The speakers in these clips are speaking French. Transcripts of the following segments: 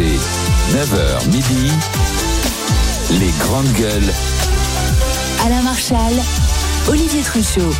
9h midi, les grandes gueules. Alain Marchal, Olivier Truchot.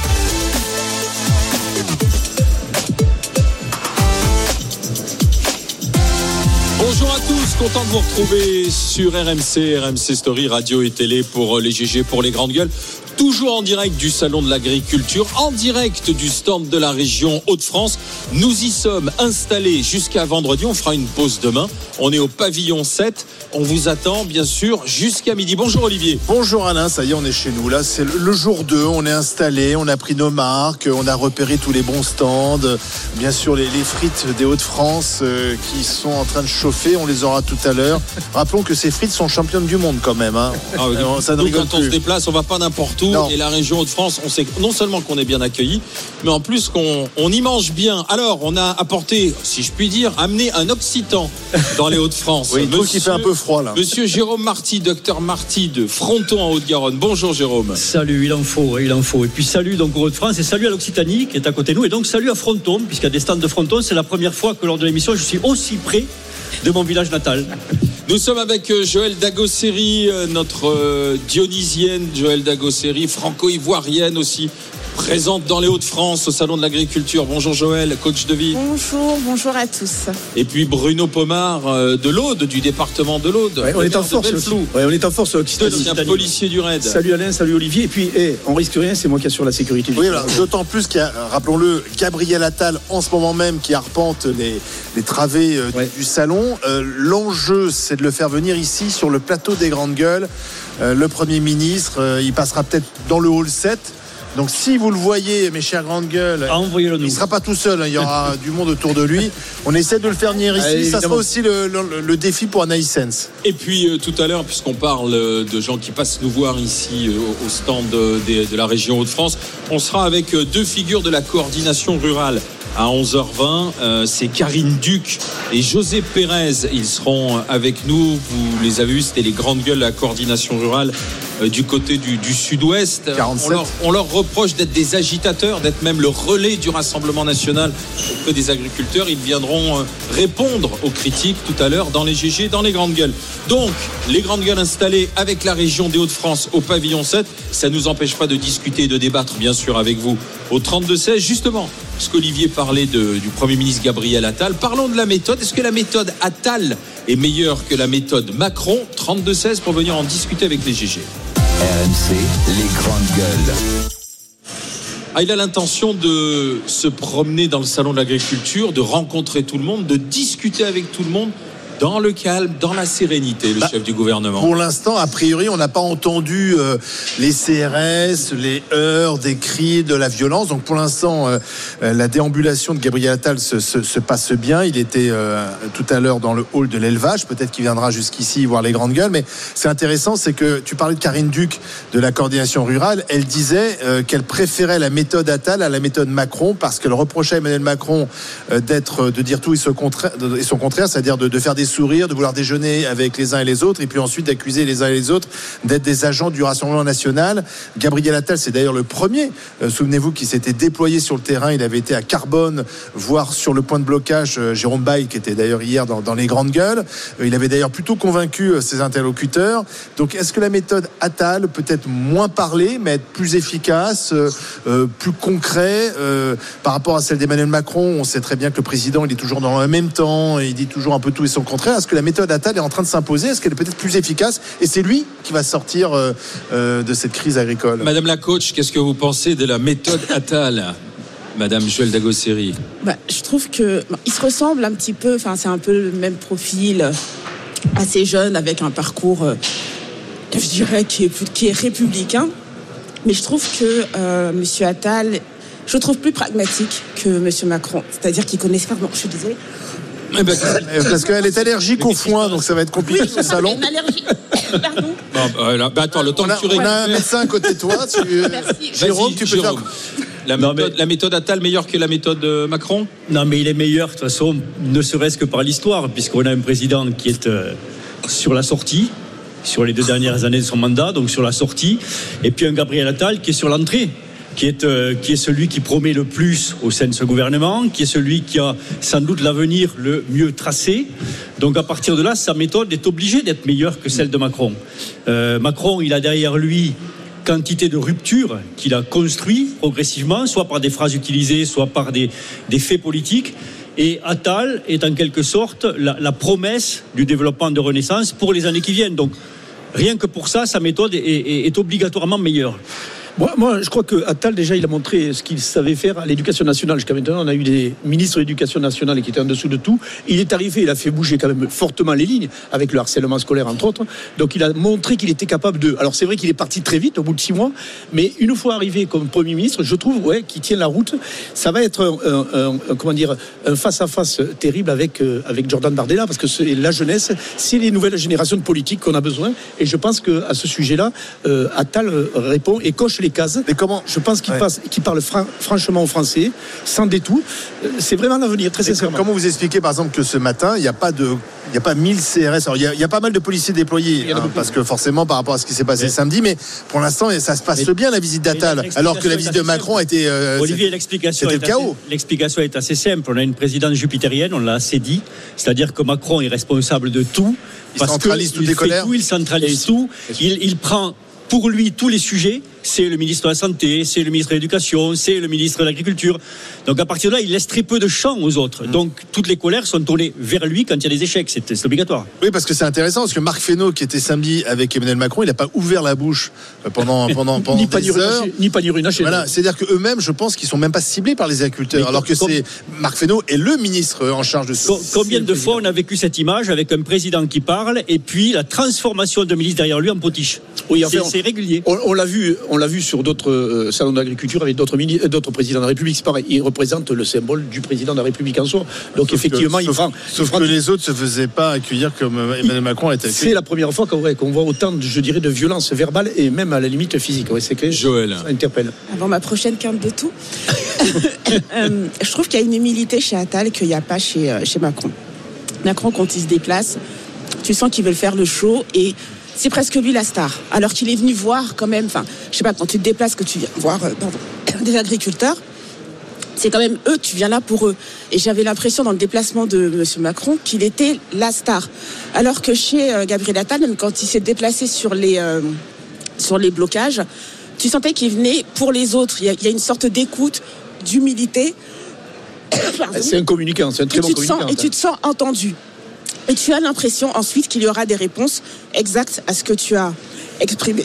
Bonjour à tous, content de vous retrouver sur RMC, RMC Story, radio et télé pour les GG, pour les grandes gueules. Toujours en direct du Salon de l'Agriculture, en direct du stand de la région Hauts-de-France. Nous y sommes installés jusqu'à vendredi. On fera une pause demain. On est au pavillon 7. On vous attend, bien sûr, jusqu'à midi. Bonjour Olivier. Bonjour Alain, ça y est, on est chez nous. Là, c'est le jour 2. On est installé, on a pris nos marques, on a repéré tous les bons stands. Bien sûr, les, les frites des Hauts-de-France euh, qui sont en train de chauffer. On les aura tout à l'heure. Rappelons que ces frites sont championnes du monde quand même. Hein. Ah oui. Euh, ça ne quand on se déplace, on va pas n'importe où. Non. Et la région Hauts-de-France, on sait non seulement qu'on est bien accueilli, mais en plus qu'on on y mange bien. Alors, on a apporté, si je puis dire, amené un Occitan dans les Hauts-de-France. Oui, il trouve qu'il fait un peu froid là. Monsieur Jérôme Marty, docteur Marty de Fronton en Haute-Garonne. Bonjour Jérôme. Salut, il en faut, il en faut. Et puis salut donc au Hauts-de-France et salut à l'Occitanie qui est à côté de nous. Et donc salut à Fronton, puisqu'il y a des stands de Fronton. C'est la première fois que lors de l'émission, je suis aussi près de mon village natal. Nous sommes avec euh, Joël Dagosseri, euh, notre euh, dionysienne Joël Dagosseri, franco-ivoirienne aussi, présente dans les Hauts-de-France au Salon de l'Agriculture. Bonjour Joël, coach de vie. Bonjour, bonjour à tous. Et puis Bruno Pomard euh, de l'Aude, du département de l'Aude. Ouais, on est en force. Ouais, on est en force Occitanie. C'est un policier du raid. Salut Alain, salut Olivier. Et puis, eh, on risque rien, c'est moi qui assure la sécurité. du Oui, d'autant plus qu'il y a, euh, rappelons-le, Gabriel Attal en ce moment même qui arpente les, les travées euh, du- Ouais. du salon. Euh, L'enjeu, c'est de le faire venir ici sur le plateau des grandes gueules. Euh, le Premier ministre, euh, il passera peut-être dans le hall 7. Donc si vous le voyez, mes chères grandes gueules, Envoyez-le il ne sera pas tout seul, hein, il y aura du monde autour de lui. On essaie de le faire venir ici. Allez, Ça sera aussi le, le- le défi pour Anaïsens. Et puis euh, tout à l'heure, puisqu'on parle euh, de gens qui passent nous voir ici euh, au- stand de la région Hauts-de-France, on sera avec deux figures de la coordination rurale. À 11h20, euh, c'est Karine Duc et José Pérez. Ils seront avec nous. Vous les avez vus, c'était les grandes gueules de la coordination rurale euh, du côté du, du sud-ouest. 47. On leur, on leur reproche d'être des agitateurs, d'être même le relais du Rassemblement national auprès des agriculteurs. Ils viendront euh, répondre aux critiques tout à l'heure dans les GG, dans les grandes gueules. Donc, les grandes gueules installées avec la région des Hauts-de-France au pavillon 7, ça ne nous empêche pas de discuter et de débattre, bien sûr, avec vous au 32-16, justement. Parce qu'Olivier parlait de- du Premier ministre Gabriel Attal. Parlons de la méthode. Est-ce que la méthode Attal est meilleure que la méthode Macron? 32-16 pour venir en discuter avec les GG. RMC, les grandes gueules. Ah, il a l'intention de se promener dans le salon de l'agriculture, de rencontrer tout le monde, de discuter avec tout le monde dans le calme, dans la sérénité, le Bah, chef du gouvernement. Pour l'instant, a priori, on n'a pas entendu euh, les CRS, les heurts, des cris, de la violence. Donc pour l'instant, euh, euh, la déambulation de Gabriel Attal se, se- se passe bien. Il était euh, tout à l'heure dans le hall de l'élevage. Peut-être qu'il viendra jusqu'ici voir les grandes gueules. Mais c'est intéressant, c'est que tu parlais de Karine Duc de la coordination rurale. Elle disait qu'elle préférait la méthode Attal à la méthode Macron parce qu'elle reprochait à Emmanuel Macron d'être, de dire tout et son contraire, et son contraire, c'est-à-dire de, de faire des sourires, de vouloir déjeuner avec les uns et les autres, et puis ensuite d'accuser les uns et les autres d'être des agents du Rassemblement national. Gabriel Attal, c'est d'ailleurs le premier, euh, souvenez-vous, qui s'était déployé sur le terrain. Il avait été à Carbone, voir sur le point de blocage euh, Jérôme Bail, qui était d'ailleurs hier dans, les grandes gueules. Euh, il avait d'ailleurs plutôt convaincu ses interlocuteurs. Donc, est-ce que la méthode Attal peut être moins parler, mais être plus efficace, plus concret par rapport à celle d'Emmanuel Macron? On sait très bien que le président, il est toujours dans le même temps, il dit toujours un peu tout et son contraire. Est-ce que la méthode Attal est en train de s'imposer Est-ce qu'elle est peut-être plus efficace Et c'est lui qui va sortir euh, euh, de cette crise agricole. Madame la coach, qu'est-ce que vous pensez de la méthode Attal Madame Joël Dagosseri. Bah, je trouve que bon, ils se ressemblent un petit peu. Enfin, c'est un peu le même profil, euh, assez jeune, avec un parcours, euh, je dirais, qui est, qui est républicain. Mais je trouve que euh, Monsieur Attal, je le trouve plus pragmatique que Monsieur Macron. C'est-à-dire qu'il connaît pas. Bon, je suis désolée. Eh ben, Euh, Parce qu'elle est allergique au foin, donc ça va être compliqué ce salon. Une allergie. Pardon. bah, là, bah, attends, le temps On a, que tu on a un médecin à côté de toi. Tu... Merci. Jérôme, Vas-y, tu peux Jérôme. faire. La Non, méthode, mais- la méthode Attal meilleure que la méthode euh, Macron? Non, mais il est meilleur, de toute façon, ne serait-ce que par l'histoire, puisqu'on a un président qui est euh, sur la sortie, sur les deux dernières années de son mandat, donc sur la sortie, et puis un Gabriel Attal qui est sur l'entrée. Qui est, euh, qui est celui qui promet le plus au sein de ce gouvernement, qui est celui qui a sans doute l'avenir le mieux tracé. Donc à partir de là, sa méthode est obligée d'être meilleure que celle de Macron. Euh, Macron, il a derrière lui quantité de ruptures qu'il a construit progressivement, soit par des phrases utilisées, soit par des, des faits politiques. Et Attal est en quelque sorte la, la promesse du développement de Renaissance pour les années qui viennent. Donc rien que pour ça, sa méthode est, est- est obligatoirement meilleure. Moi, je crois que Attal, déjà, il a montré ce qu'il savait faire à l'éducation nationale. Jusqu'à maintenant, on a eu des ministres de l'éducation nationale qui étaient en dessous de tout. Il est arrivé, il a fait bouger quand même fortement les lignes, avec le harcèlement scolaire, entre autres. Donc, il a montré qu'il était capable de. Alors, c'est vrai qu'il est parti très vite, au bout de six mois, mais une fois arrivé comme Premier ministre, je trouve, ouais, qu'il tient la route. Ça va être un- comment dire, un face-à-face terrible avec, euh, avec Jordan Bardella, parce que c'est la jeunesse, c'est les nouvelles générations de politiques qu'on a besoin. Et je pense qu'à ce sujet-là, euh, Attal euh, répond et coche les cases. Mais comment Je pense qu'il Ouais. passe, qu'il parle fran- franchement au français, sans détour. Euh, C'est vraiment l'avenir, très sincèrement. Comment vous expliquez par exemple que ce matin, il n'y a pas de. Il n'y a pas 1000 CRS. Alors, il y, a, il y a pas mal de policiers déployés, hein, parce que forcément, par rapport à ce qui s'est passé samedi, mais pour l'instant, ça se passe Mais- bien la visite d'Attal, l'explication alors que la visite de Macron a été. euh, Olivier, l'explication est, le chaos. l'explication est assez simple. On a une présidence jupitérienne, on l'a assez dit. C'est-à-dire que Macron est responsable de tout. Il parce centralise que toutes il les fait colères. tout, il centralise tout. Il, il prend pour lui tous les sujets. C'est le ministre de la Santé, c'est le ministre de l'Éducation, c'est le ministre de l'Agriculture. Donc à partir de là, il laisse très peu de champ aux autres. Mmh. Donc toutes les colères sont tournées vers lui quand il y a des échecs. C'est obligatoire. Oui, parce que c'est intéressant, parce que Marc Fesneau, qui était samedi avec Emmanuel Macron, il n'a pas ouvert la bouche euh, pendant, pendant, pendant Ni des heures. runaché, ni runaché. Voilà, c'est-à-dire qu'eux-mêmes, je pense qu'ils sont même pas ciblés par les agriculteurs, Mais alors que c'est Marc Fesneau est le ministre en charge de ce. Co- Combien de fois on a vécu cette image avec un président qui parle et puis la transformation de ministre derrière lui en potiche? Oui, enfin, C'est- régulier. On, on l'a vu, on l'a vu sur d'autres euh, salons d'agriculture avec d'autres mini- euh, d'autres présidents de la République. C'est pareil, il représente le symbole du président de la République en soi. Donc Sauf effectivement, que, il sauf, prend. sauf il prend- que les autres se faisaient pas accueillir comme euh, Emmanuel Macron a été C'est accueilli. la première fois qu'on ouais, qu'on voit autant, de, je dirais, de violence verbale et même à la limite physique. Ouais, c'est que Joël. ça interpelle. Avant ma prochaine quinte de tout, Euh, je trouve qu'il y a une humilité chez Attal qu'il n'y a pas chez, chez Macron. Macron, quand il se déplace, tu sens qu'ils veulent faire le show et c'est presque lui la star. Alors qu'il est venu voir quand même, enfin, je sais pas, quand tu te déplaces, que tu viens voir euh, pardon, des agriculteurs, c'est quand même eux, tu viens là pour eux. Et j'avais l'impression dans le déplacement de M. Macron qu'il était la star. Alors que chez euh, Gabriel Attal, même quand il s'est déplacé sur les, euh, sur les blocages, tu sentais qu'il venait pour les autres. Il y a, il y a une sorte d'écoute, d'humilité. C'est un communicant, c'est un très et bon sens, communicant. et tu te sens entendu. Et tu as l'impression ensuite qu'il y aura des réponses exactes à ce que tu as exprimé.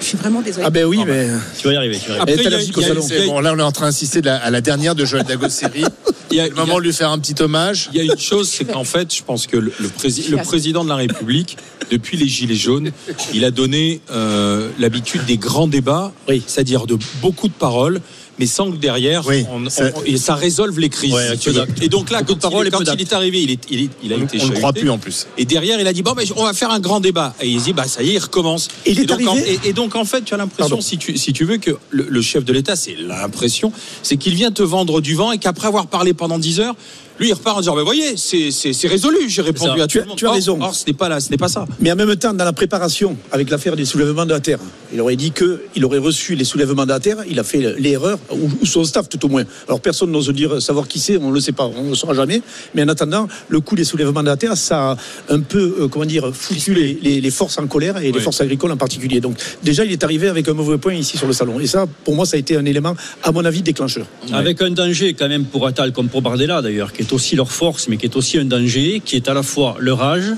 Je suis vraiment désolée. Ah ben oui, mais Tu vas y arriver. tu vas y arriver. Après, y a- y a- y a- bon, là, on est en train d'insister de à la dernière de Joël Dagosseri. il y a- Le moment de lui faire un petit hommage. Il y a une chose, c'est qu'en fait, je pense que le, le prési- le président de la République, depuis les Gilets jaunes, il a donné euh, l'habitude des grands débats, Oui. c'est-à-dire de beaucoup de paroles, mais sans que derrière, Oui, on- on- ça- et ça résolve les crises. Ouais, et donc là, quand, il, quand il est arrivé, il, est, il, est- il a On été on ne croit plus en plus. Et derrière, il a dit bon, ben, on va faire un grand débat. Et il dit bah ça y est, il recommence. Et donc, en, arrivé- et, et donc en fait, tu as l'impression, Pardon. si tu, si tu veux, que le, le chef de l'État, c'est l'impression, c'est qu'il vient te vendre du vent et qu'après avoir parlé pendant 10 heures, lui, il repart en disant, ben voyez, c'est- c'est c'est résolu, j'ai répondu ça. à Tu tout as- le monde. tu as Or- raison. Or, ce n'est pas là, ce n'est pas ça. Mais en même temps, dans la préparation, avec l'affaire des soulèvements de la terre, il aurait dit qu'il aurait reçu les soulèvements de la terre, il a fait l'erreur, ou, ou son staff tout au moins. Alors personne n'ose dire savoir qui c'est, on ne le sait pas, on ne le saura jamais. Mais en attendant, le coup des soulèvements de la terre, ça a un peu, euh, comment dire, foutu les, les- les forces en colère et les forces agricoles en particulier. Donc déjà, il est arrivé avec un mauvais point ici sur le salon. Et ça, pour moi, ça a été un élément, à mon avis, déclencheur. Avec un danger quand même pour Attal comme pour Bardella d'ailleurs, qui est aussi leur force, mais qui est aussi un danger, qui est à la fois leur âge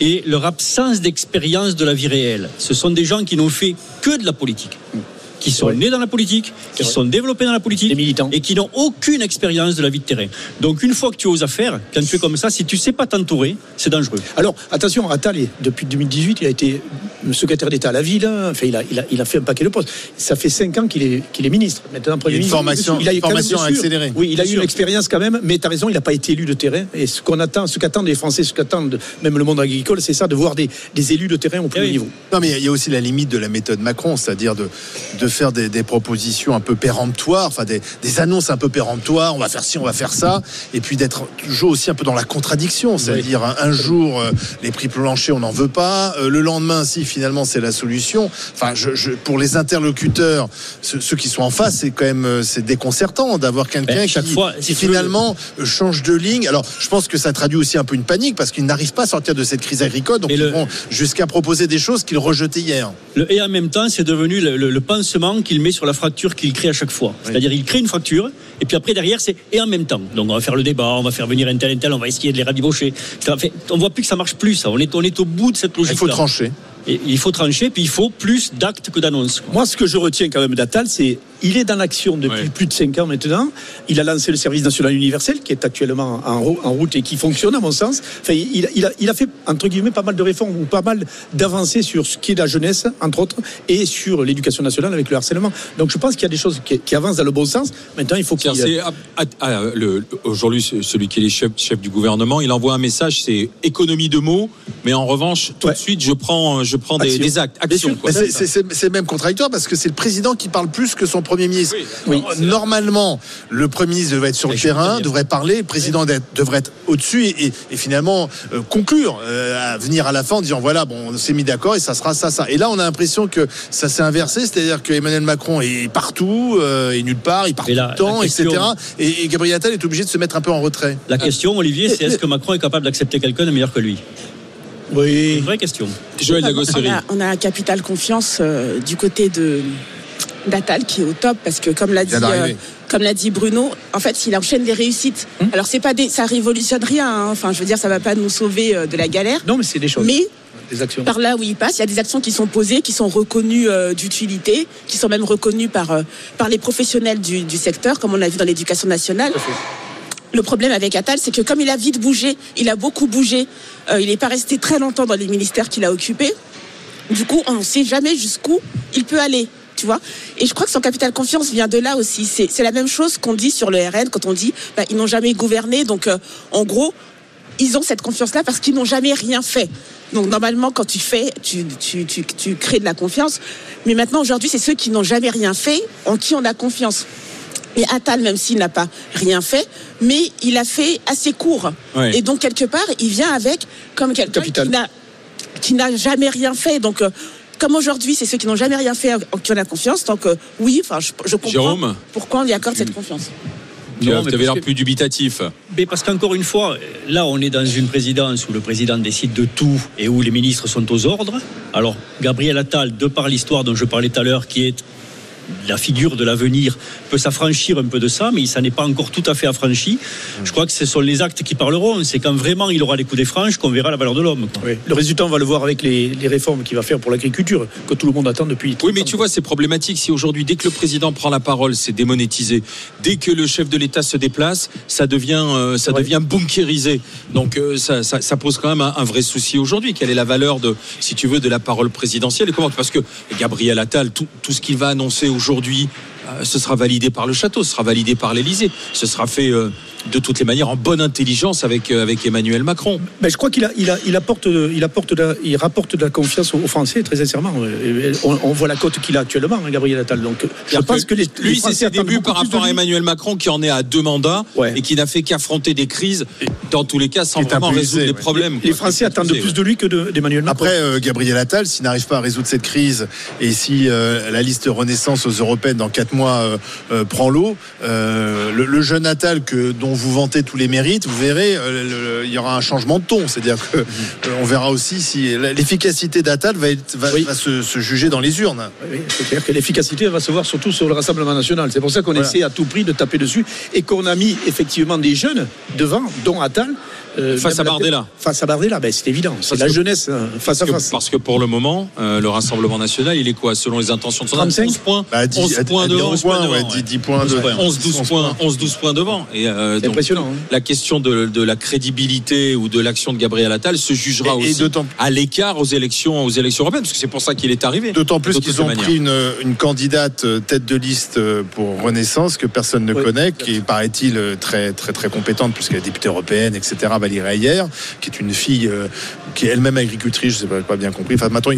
et leur absence d'expérience de la vie réelle. Ce sont des gens qui n'ont fait que de la politique, qui sont nés dans la politique, qui vrai. sont développés dans la politique, Des militants. et qui n'ont aucune expérience de la vie de terrain. Donc une fois que tu oses affaire, quand tu es comme ça, si tu sais pas t'entourer, c'est dangereux. Alors, attention, Attal, depuis 2018, il a été secrétaire d'État à la ville. hein. Enfin, il a, il, a, il a fait un paquet de postes. Ça fait cinq ans qu'il est, qu'il est ministre. Maintenant, Premier Il y a une ministre. formation- Il a même, formation accélérée. Oui, il a eu une expérience quand même, mais tu as raison, il n'a pas été élu de terrain. Et ce qu'on attend, ce qu'attendent les Français, ce qu'attendent même le monde agricole, c'est ça, de voir des, des élus de terrain au plus Eh haut oui. niveau. Non, mais il y a aussi la limite de la méthode Macron, c'est-à-dire de, de de faire des, des propositions un peu péremptoires, enfin des, des annonces un peu péremptoires. On va faire ci, on va faire ça, et puis d'être toujours aussi un peu dans la contradiction, c'est-à-dire un, un jour euh, les prix planchers on n'en veut pas, euh, le lendemain si finalement c'est la solution. Enfin, je, je- pour les interlocuteurs, ceux, ceux qui sont en face, c'est quand même euh, c'est déconcertant d'avoir quelqu'un qui, fois, si finalement change de ligne. Alors, je pense que ça traduit aussi un peu une panique parce qu'ils n'arrivent pas à sortir de cette crise agricole, donc Et ils le- vont jusqu'à proposer des choses qu'ils rejetaient hier. Le et en même temps, c'est devenu le, le- le qu'il met sur la fracture qu'il crée à chaque fois. C'est-à-dire, il crée une fracture, et puis après, derrière, c'est et en même temps. Donc, on va faire le débat, on va faire venir un tel, un tel, on va essayer de les rabibocher. Fait- on voit plus que ça marche plus, ça. On est, on est au bout de cette logique. Il faut trancher. Et il faut trancher, puis il faut plus d'actes que d'annonces. Moi, ce que je retiens quand même d'Attal, c'est il est dans l'action depuis Ouais. plus de 5 ans maintenant. Il a lancé le service national universel qui est actuellement en, ro- en route et qui fonctionne à mon sens. Enfin, il, il a, il a fait entre guillemets pas mal de réformes ou pas mal d'avancées sur ce qui est la jeunesse entre autres et sur l'éducation nationale avec le harcèlement. Donc je pense qu'il y a des choses qui, qui avancent dans le bon sens. Maintenant, il faut qu'il C'est-à-dire, c'est- ah, Aujourd'hui, ce- celui qui est le chef, chef du gouvernement, il envoie un message, c'est économie de mots, mais en revanche, tout Ouais. de suite, je prends, je prends des, des actes, actions. c'est même contradictoire parce que c'est le président qui parle plus que son premier ministre. Oui. Normalement, le premier ministre devrait être sur le terrain, devrait parler, le président devrait être au-dessus et, et- et finalement euh, conclure, euh, à venir à la fin en disant voilà, bon, on s'est mis d'accord et ça sera ça, ça. Et là, on a l'impression que ça s'est inversé, c'est-à-dire que Emmanuel Macron est partout euh, et nulle part, il part Et tout la- le temps, question- etc. Et, et Gabriel Attal est obligé de se mettre un peu en retrait. La question, Olivier, c'est est-ce que Macron est capable d'accepter quelqu'un de meilleur que lui? C'est Oui. une vraie question. Joël on, a, on a un capital confiance euh, du côté de d'Atal qui est au top parce que comme l'a dit euh, comme l'a dit Bruno, en fait, il enchaîne des réussites. Alors c'est pas des, ça révolutionne rien. hein. Enfin, je veux dire, ça va pas nous sauver euh, de la galère. Non, mais c'est des choses, Mais des actions. par là où il passe, il y a des actions qui sont posées, qui sont reconnues euh, d'utilité, qui sont même reconnues par, euh, par les professionnels du, du secteur, comme on l'a vu dans l'éducation nationale. Le problème avec Attal, c'est que comme il a vite bougé, il a beaucoup bougé, euh, il n'est pas resté très longtemps dans les ministères qu'il a occupés. Du coup, on ne sait jamais jusqu'où il peut aller. Tu vois Et je crois que son capital confiance vient de là aussi. C'est la même chose qu'on dit sur le RN quand on dit bah, ils n'ont jamais gouverné. Donc, euh, en gros, ils ont cette confiance-là parce qu'ils n'ont jamais rien fait. Donc normalement, quand tu fais, tu, tu, tu, tu crées de la confiance. Mais maintenant, aujourd'hui, c'est ceux qui n'ont jamais rien fait en qui on a confiance. Et Attal, même s'il n'a pas rien fait, mais il a fait assez court. Et donc, quelque part, il vient avec comme quelqu'un Capital. qui n'a qui n'a jamais rien fait. Donc, euh, comme aujourd'hui, c'est ceux qui n'ont jamais rien fait en qui on a confiance. Donc, euh, oui, enfin, je, je comprends Jérôme pourquoi on lui accorde cette confiance. Tu Non, avais l'air plus dubitatif. Mais parce qu'encore une fois, là, on est dans une présidence où le président décide de tout et où les ministres sont aux ordres. Alors, Gabriel Attal, de par l'histoire dont je parlais tout à l'heure, qui est la figure de l'avenir, peut s'affranchir un peu de ça, mais il s'en est pas encore tout à fait affranchi. Je crois que ce sont les actes qui parleront. C'est quand vraiment il aura les coups des franges qu'on verra la valeur de l'homme. Oui. Le résultat, on va le voir avec les, les réformes qu'il va faire pour l'agriculture, que tout le monde attend depuis. Oui, mais 30 tu vois, c'est problématique si aujourd'hui, dès que le président prend la parole, c'est démonétisé. Dès que le chef de l'État se déplace, ça devient, euh, ça Ouais. devient bunkérisé. Donc, euh, ça, ça- ça pose quand même un, un vrai souci aujourd'hui. Quelle est la valeur de, si tu veux, de la parole présidentielle et comment Parce que Gabriel Attal, tout, tout ce qu'il va annoncer aujourd'hui, euh, ce sera validé par le château, ce sera validé par l'Élysée. Ce sera fait euh, de toutes les manières en bonne intelligence avec, euh, avec Emmanuel Macron. Ben, je crois qu'il a, il a, il apporte, il apporte, de la- il rapporte de la confiance aux Français, très sincèrement. Euh, On, on voit la cote qu'il a actuellement, hein, Gabriel Attal. Donc, je pense que, les, les lui, c'est ses débuts par rapport à. Emmanuel Macron qui en est à deux mandats Ouais. et qui n'a fait qu'affronter des crises, dans tous les cas, sans vraiment résoudre les ouais. problèmes. Les quoi. Français attendent de impuissé, plus de lui que de- d'Emmanuel Macron. Après, euh, Gabriel Attal, s'il n'arrive pas à résoudre cette crise et si euh, la liste Renaissance aux Européennes dans quatre mois euh, euh, prend l'eau, euh, le, le jeune Attal que, dont vous vantez tous les mérites, vous verrez, euh, le- il y aura un changement de ton. C'est-à-dire que euh, on verra aussi si l'efficacité d'Attal va, être- va, Oui. va se, se juger dans les urnes. Oui, c'est clair que l'efficacité va se voir surtout sur le Rassemblement national. C'est pour ça qu'on Voilà. essaie à tout prix de taper dessus et qu'on a mis effectivement des jeunes devant, dont Attal. Euh, Face à la- Bardella. Face à Bardella, ben, c'est évident. C'est la que- jeunesse hein, face à Que- face. parce que pour le moment, euh, le Rassemblement national, il est quoi Selon les intentions de son 35? 11 points, Bah, 10, 11 points devant. 11 points, devant, ouais, ouais. 10, 10 points 11 de- points. 11, 12 11 points, 11, 12 points devant. Et euh, C'est donc, impressionnant. hein. la question de, de la crédibilité ou de l'action de Gabriel Attal se jugera Et- aussi à l'écart aux élections, aux élections européennes, parce que c'est pour ça qu'il est arrivé. D'autant plus qu'ils ont pris une, une candidate euh, tête de liste pour Renaissance que personne ne Oui. connaît, qui paraît-il, très, très, très compétente puisqu'elle est députée européenne, etc. Bah, Valérie qui est une fille euh, qui est elle-même agricultrice, je sais pas, pas bien compris. Enfin, maintenant,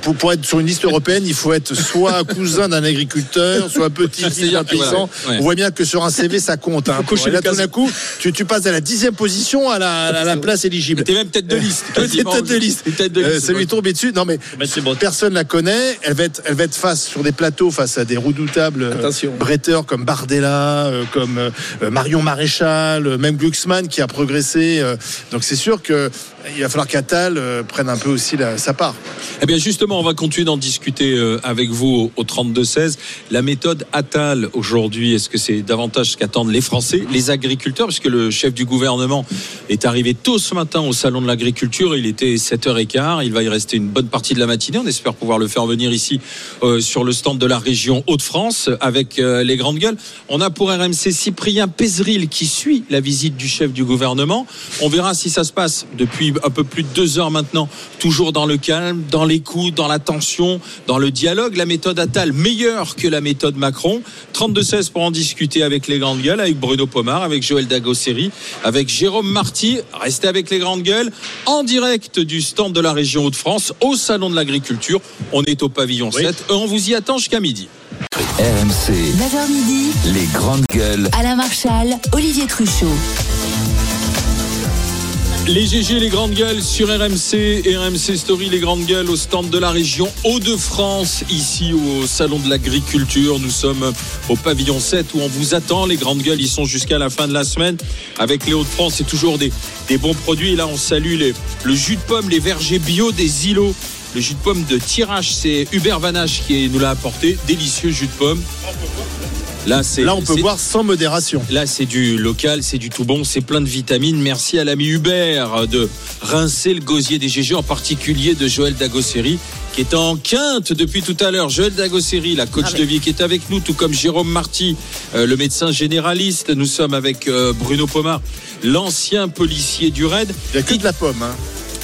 pour, pour être sur une liste européenne, il faut être soit cousin d'un agriculteur, soit petit fils C'est-à-dire d'un que, voilà, paysan. ouais. On voit bien que sur un CV, ça compte. Hein. cocher là, tout d'un coup, tu, tu passes à la dixième position à la, à la place éligible. T'es même tête de liste. T'es tête de liste. Tête de Euh, ça lui est tombé dessus. Non, mais c'est bon. personne la connaît. Elle va être, elle va être face sur des plateaux, face à des redoutables euh, Attention. bretteurs comme Bardella, comme Marion Maréchal, même Glucksmann qui a progressé. Euh. donc c'est sûr que il va falloir qu'Attal euh, prenne un peu aussi sa part. Eh bien justement, on va continuer d'en discuter euh, avec vous au, au 32-16. La méthode Attal aujourd'hui, est-ce que c'est davantage ce qu'attendent les Français, les agriculteurs, puisque le chef du gouvernement est arrivé tôt ce matin au salon de l'agriculture, il était 7h15, il va y rester une bonne partie de la matinée, on espère pouvoir le faire venir ici euh, sur le stand de la région Hauts-de-France avec les grandes gueules. On a pour RMC Cyprien Pézeril qui suit la visite du chef du gouvernement. On verra si ça se passe depuis un peu plus de deux heures maintenant, toujours dans le calme, dans l'écoute, dans la tension, dans le dialogue. La méthode Attal meilleure que la méthode Macron. 32-16 pour en discuter avec les grandes gueules, avec Bruno Pomar, avec Joël Dagosseri, avec Jérôme Marty. Restez avec les grandes gueules en direct du stand de la région Hauts-de-France au salon de l'agriculture. On est au pavillon 7 et on vous y attend jusqu'à midi. RMC, 9h midi, les grandes gueules. Alain Marchal, Olivier Truchot. Les GG, les grandes gueules sur RMC RMC Story, les grandes gueules au stand de la région Hauts-de-France, ici au Salon de l'Agriculture. Nous sommes au pavillon 7 où on vous attend. Les grandes gueules, ils sont jusqu'à la fin de la semaine. Avec les Hauts-de-France, c'est toujours des, des bons produits. Et là, on salue les, le jus de pomme, les vergers bio des îlots. Le jus de pomme de tirage, c'est Hubert Vanache qui nous l'a apporté. Délicieux jus de pomme. Là, c'est, Là, on peut c'est- boire sans modération. Là, c'est du local, c'est du tout bon, c'est plein de vitamines. Merci à l'ami Hubert de rincer le gosier des GG, en particulier de Joël Dagosseri, qui est en quinte depuis tout à l'heure. Joël Dagosseri, la coach Ah de vie qui est avec nous, tout comme Jérôme Marty, euh, le médecin généraliste. Nous sommes avec euh, Bruno Pomar, l'ancien policier du RAID. Il n'y a que de la pomme. hein.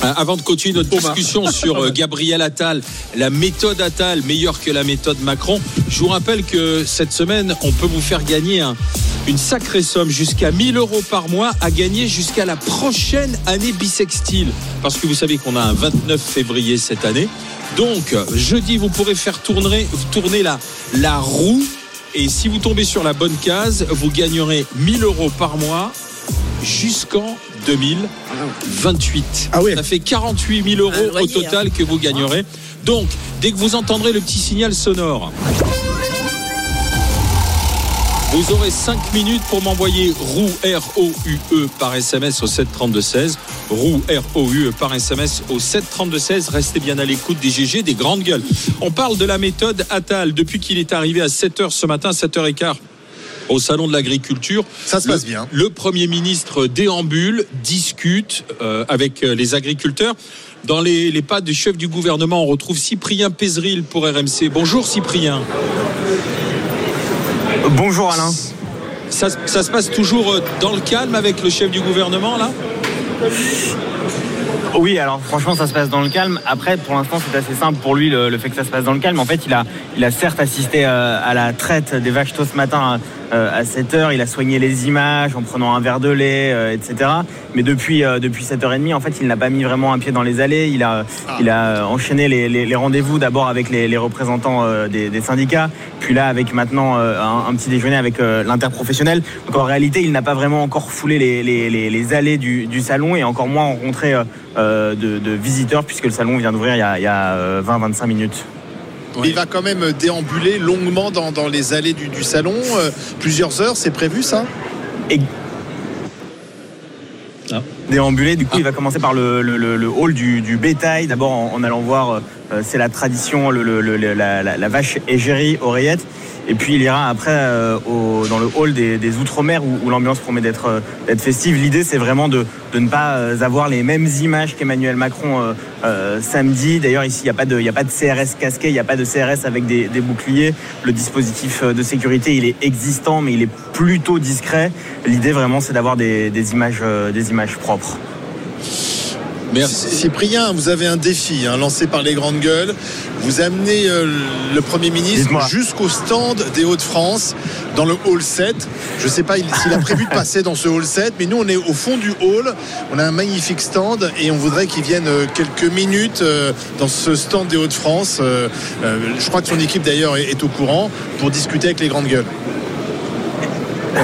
Euh, Avant de continuer notre discussion sur euh, Gabriel Attal, la méthode Attal meilleure que la méthode Macron, je vous rappelle que cette semaine, on peut vous faire gagner un- une sacrée somme, jusqu'à 1000 euros par mois, à gagner jusqu'à la prochaine année bisextile. Parce que vous savez qu'on a un 29 février cette année. Donc, jeudi, vous pourrez faire tourner, tourner la, la roue. Et si vous tombez sur la bonne case, vous gagnerez 1000 euros par mois jusqu'en 2028. Ah ouais. Ça fait 48 000 euros au total que vous gagnerez. Donc, dès que vous entendrez le petit signal sonore, vous aurez 5 minutes pour m'envoyer roue R-O-U-E E par SMS au 732-16. Roue R-O-U-E E par SMS au 732-16. Restez bien à l'écoute des GG, des grandes gueules. On parle de la méthode Attal depuis qu'il est arrivé à 7h ce matin, 7h15 au salon de l'agriculture. Ça se Le- passe bien. Le Premier ministre déambule, discute euh, avec euh, les agriculteurs. Dans les, les pas du chef du gouvernement, on retrouve Cyprien Pézeril pour RMC. Bonjour Cyprien. Bonjour Alain. Ça, se- ça se passe toujours euh, dans le calme avec le chef du gouvernement là? Oui, alors franchement, ça se passe dans le calme. Après, pour l'instant, c'est assez simple pour lui le, le fait que ça se passe dans le calme. En fait, il a, il a certes assisté euh, à la traite des vaches tôt ce matin euh, à 7 h Il a soigné les images en prenant un verre de lait, euh, etc. Mais depuis, euh, depuis 7h30, en fait, il n'a pas mis vraiment un pied dans les allées. Il a, il a enchaîné les, les- les rendez-vous d'abord avec les, les représentants euh, des, des syndicats, puis là avec maintenant euh, un, un petit déjeuner avec euh, l'interprofessionnel. Donc en réalité, il n'a pas vraiment encore foulé les, les- les- les allées du, du salon et encore moins rencontré euh, euh, de, de visiteurs puisque le salon vient d'ouvrir il y a, a, euh, 20-25 minutes. Mais il va quand même déambuler longuement dans, dans les allées du, du salon. euh, plusieurs heures, c'est prévu ça? Et Ah. déambuler. Du coup, il va commencer par le, le- le- le hall du, du bétail. D'abord, en, en allant voir, euh, c'est la tradition, le- le- le- la, la- la vache égérie, oreillette. Et puis, il ira après euh, dans le hall des, Outre-mer où, l'ambiance promet d'être euh, d'être festive. L'idée, c'est vraiment de, ne pas euh, avoir les mêmes images qu'Emmanuel Macron samedi. D'ailleurs, ici, il n'y a, pas de- a pas de CRS casqué, il n'y a pas de CRS avec des, boucliers. Le dispositif de sécurité, il est existant, mais il est plutôt discret. L'idée, vraiment, c'est d'avoir des images propres. Merci. Cyprien, vous avez un défi hein, lancé par les grandes gueules. Vous amenez euh, le Premier ministre jusqu'au stand des Hauts-de-France, dans le hall 7. Je ne sais pas il- s'il a prévu de passer dans ce hall 7, mais nous, on est au fond du hall. On a un magnifique stand et on voudrait qu'il vienne euh, quelques minutes euh, dans ce stand des Hauts-de-France. Euh, euh, je crois que son équipe, d'ailleurs, est, est au courant pour discuter avec les grandes gueules.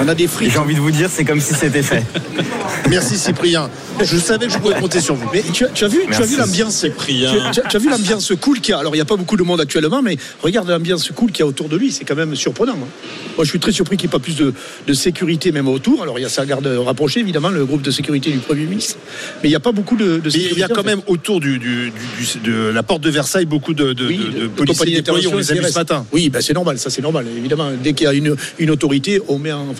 On a des frites. J'ai envie de vous dire, c'est comme si c'était fait. Merci, Cyprien. Je savais que je pouvais compter sur vous. Mais tu as, tu as vu, tu as Merci. vu l'ambiance Cyprien. tu, as- tu as- vu l'ambiance cool qu'il y a. Alors il n'y a pas beaucoup de monde actuellement, mais regarde l'ambiance cool qu'il y a autour de lui. C'est quand même surprenant. hein. Moi, je suis très surpris qu'il n'y ait pas plus de, de sécurité même autour. Alors il y a sa garde rapprochée, évidemment, le groupe de sécurité du Premier ministre. Mais il n'y a pas beaucoup de, de Mais sécurité. il y a quand fait. même autour du, du- du- du- de la porte de Versailles beaucoup de, de, Oui, de- policiers compagnies déployés. On les a vus d'intervention, ce matin. Oui, ben c'est normal, ça c'est normal, évidemment. Dès qu'il y a une, une autorité, on met en,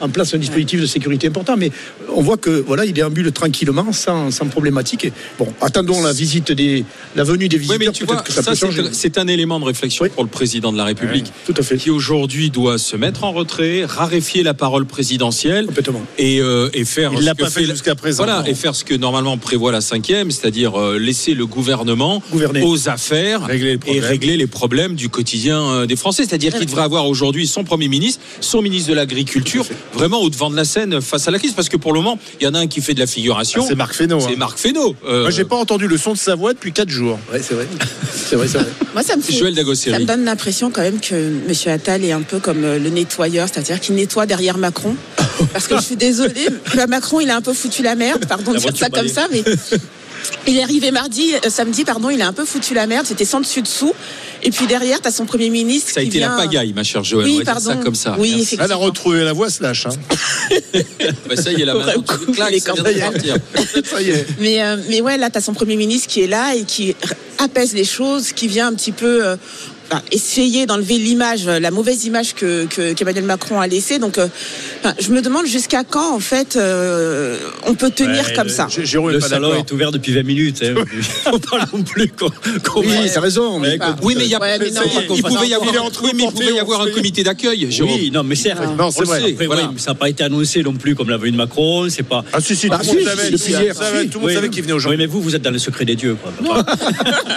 en place un dispositif de sécurité important. Mais on voit que voilà, il déambule tranquillement, sans, sans problématique. Et, bon, attendons la visite des, la venue des Oui, visiteurs. mais tu peut-être vois, que ça, ça, peut changer. c'est un élément de réflexion Oui. pour le président de la République. Tout à fait. Qui aujourd'hui doit se mettre en retrait, raréfier la parole présidentielle Complètement. et, euh, et faire. Il ce l'a que pas fait jusqu'à présent. Voilà, Non. et faire ce que normalement prévoit la cinquième, c'est-à-dire euh, laisser le gouvernement Gouverner. aux affaires Régler et régler les problèmes du quotidien euh, des Français. C'est-à-dire qu'il devrait avoir aujourd'hui son premier ministre, son ministre de l'Agriculture, vraiment au devant de la scène face à la crise. Parce que pour le moment, il y en a un qui fait de la figuration. Ah, c'est Marc Fesneau. C'est hein. Marc Fesneau. Euh, Moi, j'ai pas entendu le son de sa voix depuis 4 jours. Ouais, c'est vrai. c'est vrai, c'est vrai. Moi, ça me fait. Joël Ça me donne l'impression quand même que M. Attal est un peu comme euh, le nettoyeur, c'est-à-dire qu'il nettoie derrière Macron. Parce que je suis désolée, Macron, il a un peu foutu la merde, pardon de dire ça comme ça, mais il est arrivé mardi, euh, samedi, pardon, il a un peu foutu la merde, c'était sans dessus dessous. Et puis derrière, tu as son Premier ministre. Ça a qui été vient... la pagaille, ma chère Joël. Oui, pardon. ça comme ça. Oui, effectivement. Elle a retrouvé la voix slash. Hein. Bah, ça y est, couper claques, les ça vient de cordes. partir. Ça y est. Mais, euh, mais ouais, là, tu as son Premier ministre qui est là et qui apaise les choses, qui vient un petit peu euh, enfin, essayer d'enlever l'image, euh, la mauvaise image que, que- qu'Emmanuel Macron a laissée. Donc, euh, enfin, je me demande jusqu'à quand, en fait, euh, on peut tenir Ouais, comme le- ça. J- Jérôme Le salon est ouvert depuis 20 minutes. Hein. Faut pas non plus qu'on qu'on- Oui, t'as raison. mais- Ouais, Oui, mais il y a Ouais, mais non, il pouvait y un avoir, oui, mais il pouvait y on avoir un comité d'accueil, Jérôme. Oui, non, mais certes. Non, c'est On vrai. Après, Voilà. oui, mais ça n'a pas été annoncé non plus comme l'a venu de Macron. C'est pas. Ah si, si, Ah, tout le monde savait, Oui, qu'il venait Oui, aujourd'hui. mais vous, vous êtes dans le secret des dieux.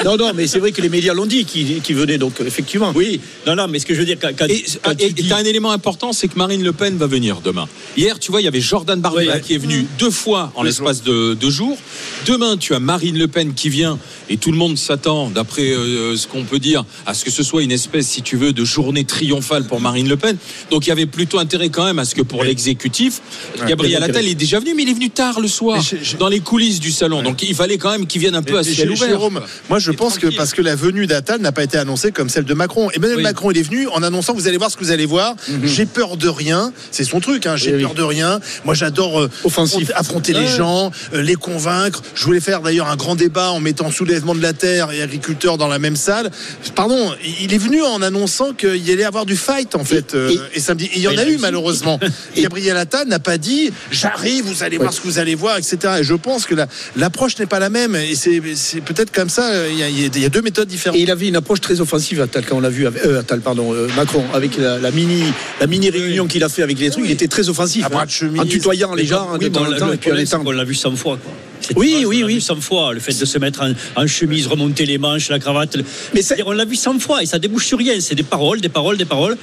Non, non, mais c'est vrai que les médias l'ont dit, qui, venaient donc effectivement. Oui, non, non, mais ce que je veux dire, quand, quand- Et quand et- tu dis- et t'as un élément important, c'est que Marine Le Pen va venir demain. Hier, tu vois, il y avait Jordan Bardella Oui. qui est venu deux fois en l'espace de deux jours. Demain, tu as Marine Le Pen qui vient et tout le monde s'attend, d'après euh, ce qu'on peut dire, à ce que ce soit une espèce, si tu veux, de journée triomphale pour Marine Le Pen. Donc, il y avait plutôt intérêt quand même à ce que pour l'exécutif, Gabriel Attal est déjà venu, mais il est venu tard le soir, Mais je- je- dans les coulisses du salon. Donc, il fallait quand même qu'il vienne un peu à ciel ouvert. Jérôme, moi je Et pense que parce que la venue d'Attal n'a pas été annoncée comme celle de Macron. Emmanuel Oui. Macron, il est venu en annonçant vous allez voir ce que vous allez voir. J'ai peur de rien. C'est son truc. Hein. J'ai Mhm. Oui, peur de rien. Moi j'adore euh, Offensif. affronter, affronter les gens, euh, les convaincre. Je voulais faire d'ailleurs un grand débat en mettant soulèvement de la terre et agriculteurs dans la même salle. Pardon, il est venu en annonçant qu'il y allait avoir du fight en fait. euh, et- Et, samedi, Et il y en a eu malheureusement. Gabriel Attal n'a pas dit j'arrive, vous allez voir ce que vous allez voir, etc. Et je pense que la- l'approche n'est pas la même. Et c'est peut-être comme ça. euh, Il y, a, il y a- il y a deux méthodes différentes. Et il avait une approche très offensive, Attal, quand on l'a vu, avec, euh, Attal, pardon, euh, Macron, avec la, la mini, la mini réunion qu'il a fait avec les trucs, il était très offensif, bras hein, chemise. en tutoyant les gens Oui, de temps en le- temps, et puis en étant. qu'on l'a vu 100 fois. Quoi. Oui, oui, on oui. vu 100 fois. Le fait de se mettre en, en chemise, remonter les manches, la cravate. Mais Mais ça- on l'a vu 100 fois et ça débouche sur rien. C'est des paroles, des paroles, des paroles.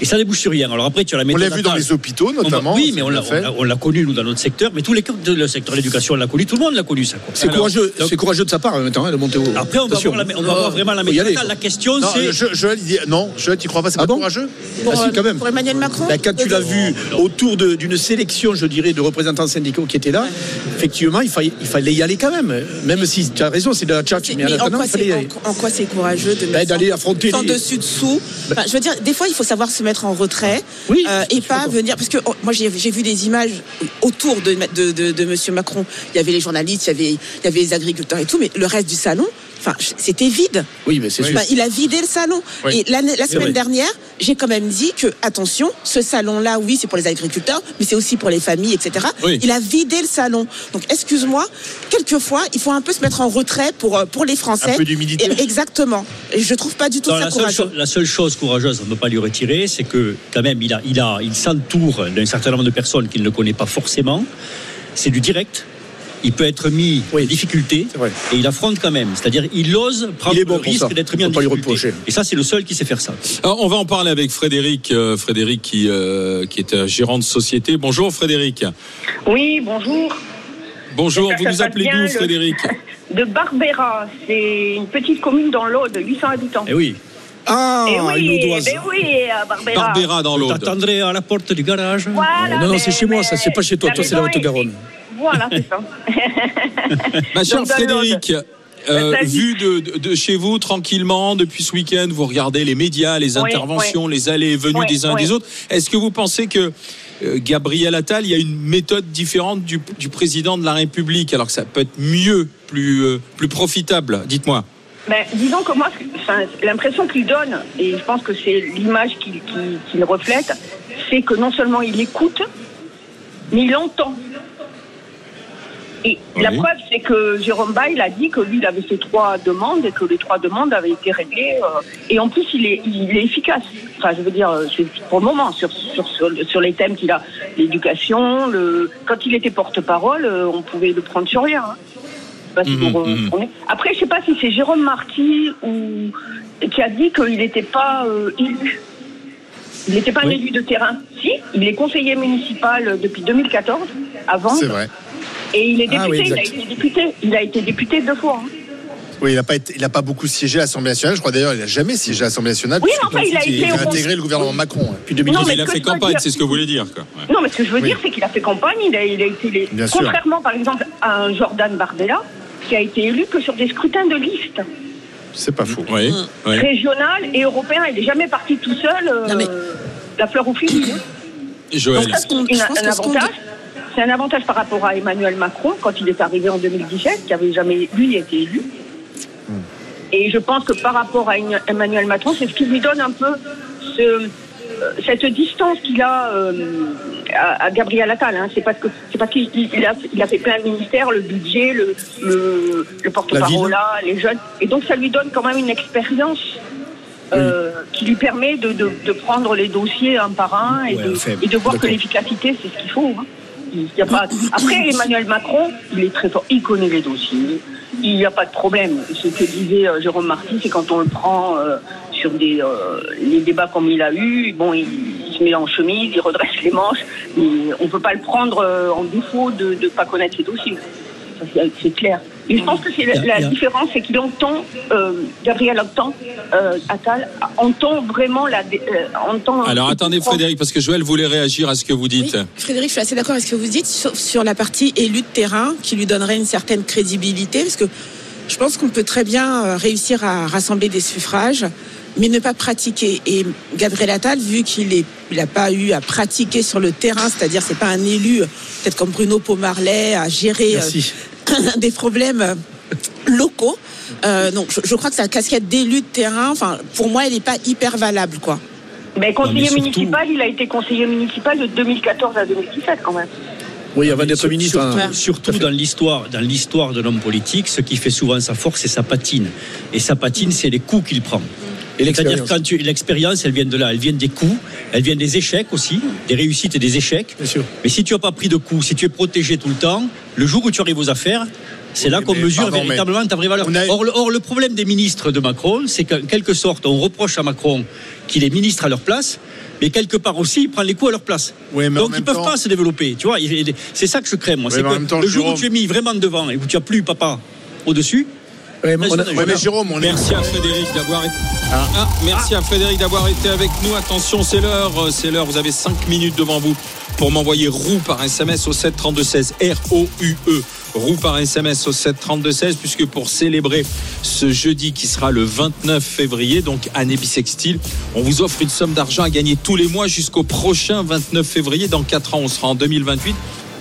Et ça débouche sur rien. Alors après, tu as la On méthode. l'a vu dans les hôpitaux On notamment. oui, mais on l'a, fait. on l'a- on l'a connu, nous, dans notre secteur. Mais tous les le secteur de l'éducation, on l'a connu. Tout le monde l'a connu, ça. quoi. C'est Alors, courageux, donc, c'est courageux de sa part, même temps, hein, de monter au. Après, on va, voir, la- on va voir vraiment la méthode. La question, Non, c'est. Jo- Joël, il dit non. Joël, tu crois pas C'est Ah pas bon courageux Pour, Ah si, euh, quand même. pour Emmanuel Macron quand tu l'as vu autour de- d'une sélection, je dirais, de représentants syndicaux qui étaient là, effectivement, il fallait, il fallait y aller quand même. Même si tu as raison, c'est de la tchatch, mais en mais en attendant, quoi, fallait c'est, courageux de mettre d'aller affronter sans les- Ben dessus dessous Enfin, Je veux dire, des fois, il faut savoir se mettre en retrait Oui, euh, et pas venir. Parce que oh, moi, j'ai, vu des images autour de, de, de, de Monsieur Macron. Il y avait les journalistes, il y avait, il y avait les agriculteurs et tout, mais le reste du salon, enfin, c'était vide. Oui, mais c'est sûr. Enfin, il a vidé le salon. Oui. Et la semaine dernière, j'ai quand même dit que, attention, ce salon-là, oui, c'est pour les agriculteurs, mais c'est aussi pour les familles, etc. Oui. Il a vidé le salon. Donc, excuse-moi, quelquefois, il faut un peu se mettre en retrait pour, euh, pour les Français. Un peu d'humilité. Et- Exactement. Et je trouve pas du tout Non, ça la, seule courageux. chose, la seule chose courageuse, on ne peut pas lui retirer, c'est que quand même, il, a, il, a, il s'entoure d'un certain nombre de personnes qu'il ne connaît pas forcément. C'est du direct. Il peut être mis Oui. en difficulté et il affronte quand même. C'est-à-dire, il ose prendre Il est bon le risque d'être mis en difficulté. Et ça, c'est le seul qui sait faire ça. Alors, on va en parler avec Frédéric, euh, Frédéric qui, euh, qui est euh, gérant de société. Bonjour Frédéric. Oui, bonjour. Bonjour, Ça vous nous appelez d'où le- Frédéric De Barbera, c'est une petite commune dans l'Aude, 800 habitants. Eh oui. Ah, Eh une oui, ben oui, Barbera. Barbera dans Je l'Aude. t'attendrai à la porte du garage. Voilà, Non, non, c'est chez moi, ça, c'est pas chez toi. Toi, c'est la est- Haute-Garonne. Voilà, c'est ça. Ma chère Frédéric, euh, Vas-y. vu de, de- de chez vous tranquillement depuis ce week-end, vous regardez les médias, les Oui, interventions, les allées et venues Oui, des uns et des autres. Est-ce que vous pensez que euh, Gabriel Attal, il y a une méthode différente du, du président de la République, alors que ça peut être mieux, plus, euh, plus profitable Dites-moi? Ben, disons que moi, enfin, l'impression qu'il donne, et je pense que c'est l'image qu'il reflète, c'est que non seulement il écoute, mais il entend. Et la preuve, c'est que Jérôme Bail a dit que lui, il avait fait trois demandes et que les trois demandes avaient été réglées. euh, et en plus, il est, il est efficace. Enfin, je veux dire, euh, c'est pour le moment, sur, sur, sur, les thèmes qu'il a, l'éducation, le, quand il était porte-parole, euh, on pouvait le prendre sur rien. hein. Parce on est- Après, je sais pas si c'est Jérôme Marty ou qui a dit qu'il n'était pas euh, élu. Il n'était pas un élu de terrain. Si, il est conseiller municipal depuis 2014, avant. C'est vrai. Et il est député, Ah oui, il a été député. Il a été député deux fois. hein. Oui, il n'a pas, été- il a pas beaucoup siégé à l'Assemblée nationale. Je crois d'ailleurs il n'a jamais siégé à l'Assemblée nationale. Oui, mais enfin, il a été il a intégré le gouvernement Macron. hein. Puis 2010. Non, mais il a ce que fait je veux campagne, dire- c'est ce que vous voulez dire. Quoi. Ouais. Non, mais ce que je veux Oui. dire, c'est qu'il a fait campagne. Il a, il a été les... Bien sûr. contrairement, par exemple, à un Jordan Bardella, qui a été élu que sur des scrutins de liste C'est pas faux. Oui, oui. régional et européen. Il n'est jamais parti tout seul. euh, Non, mais- La fleur au fusil. hein. Joël. Donc ça, c'est un avantage. C'est un avantage par rapport à Emmanuel Macron quand il est arrivé en 2017, qui avait jamais lui été élu. Et je pense que par rapport à Emmanuel Macron, c'est ce qui lui donne un peu ce, euh, cette distance qu'il a euh, à, à Gabriel Attal. Hein. C'est parce que c'est parce qu'il il- il a, il a fait plein de ministères, le budget, le, le, le porte-parole, les jeunes. Et donc ça lui donne quand même une expérience. euh, qui lui permet de, de, de prendre les dossiers un par un et, Ouais, de, enfin, et de voir que l'efficacité, c'est ce qu'il faut. hein. Y a pas... Après, Emmanuel Macron, il est très fort, il connaît les dossiers, il n'y a pas de problème. Ce que disait euh, Jérôme Marty, c'est quand on le prend euh, sur des, euh, les débats comme il a eu, bon, il, se met en chemise, il redresse les manches, mais on ne peut pas le prendre euh, en défaut de ne pas connaître ses dossiers. C'est- C'est clair. Et je pense que c'est la, différence, c'est qu'il entend, euh, Gabriel entend, euh, Attal entend vraiment la. euh, entend Alors attendez Frédéric, parce que Joël voulait réagir à ce que vous dites. Oui, Frédéric, je suis assez d'accord avec ce que vous dites, sauf sur la partie élu de terrain, qui lui donnerait une certaine crédibilité, parce que je pense qu'on peut très bien euh, réussir à rassembler des suffrages, mais ne pas pratiquer. Et Gabriel Attal, vu qu'il n'a pas eu à pratiquer sur le terrain, c'est-à-dire c'est pas un élu, peut-être comme Bruno Pomarlet, à gérer euh, Merci. des problèmes euh, locaux. Euh, donc, je, je crois que sa casquette d'élu de terrain, enfin, pour moi, elle n'est pas hyper valable, quoi. Mais conseiller surtout- municipal, il a été conseiller municipal de 2014 à 2017 quand même. Oui, avant d'être Sur- ministre. surtout- hein. Surtout dans l'histoire, dans l'histoire de l'homme politique, ce qui fait souvent sa force, c'est sa patine. Et sa patine, c'est les coups qu'il prend. C'est-à-dire l'expérience. quand tu l'expérience, elle vient de là, elle vient des coups, elle vient des échecs aussi, des réussites et des échecs. Bien sûr. Mais si tu n'as pas pris de coups, si tu es protégé tout le temps, le jour où tu arrives aux affaires, c'est Oui, là qu'on mesure pardon, véritablement ta vraie valeur. a- Or, le, or, le problème des ministres de Macron, c'est qu'en quelque sorte, on reproche à Macron qu'il est ministre à leur place, mais quelque part aussi, il prend les coups à leur place. Oui, mais en Donc ils même peuvent temps- pas se développer. Tu vois, c'est ça que je crains, moi. Oui, c'est mais que en même temps, le jour où tu es mis vraiment devant et où tu n'as plus papa au-dessus, Ouais, mais on a- Ouais, mais Jérôme, on est. Merci à Frédéric d'avoir été. Ah, merci à Frédéric d'avoir été avec nous. Attention, c'est l'heure, euh, c'est l'heure. Vous avez 5 minutes devant vous pour m'envoyer roue par SMS au 7 32 16 R O U E. Roue par SMS au 7 32 16 puisque pour célébrer ce jeudi qui sera le 29 février, donc année bissextile, on vous offre une somme d'argent à gagner tous les mois jusqu'au prochain 29 février. Dans 4 ans, on sera en 2028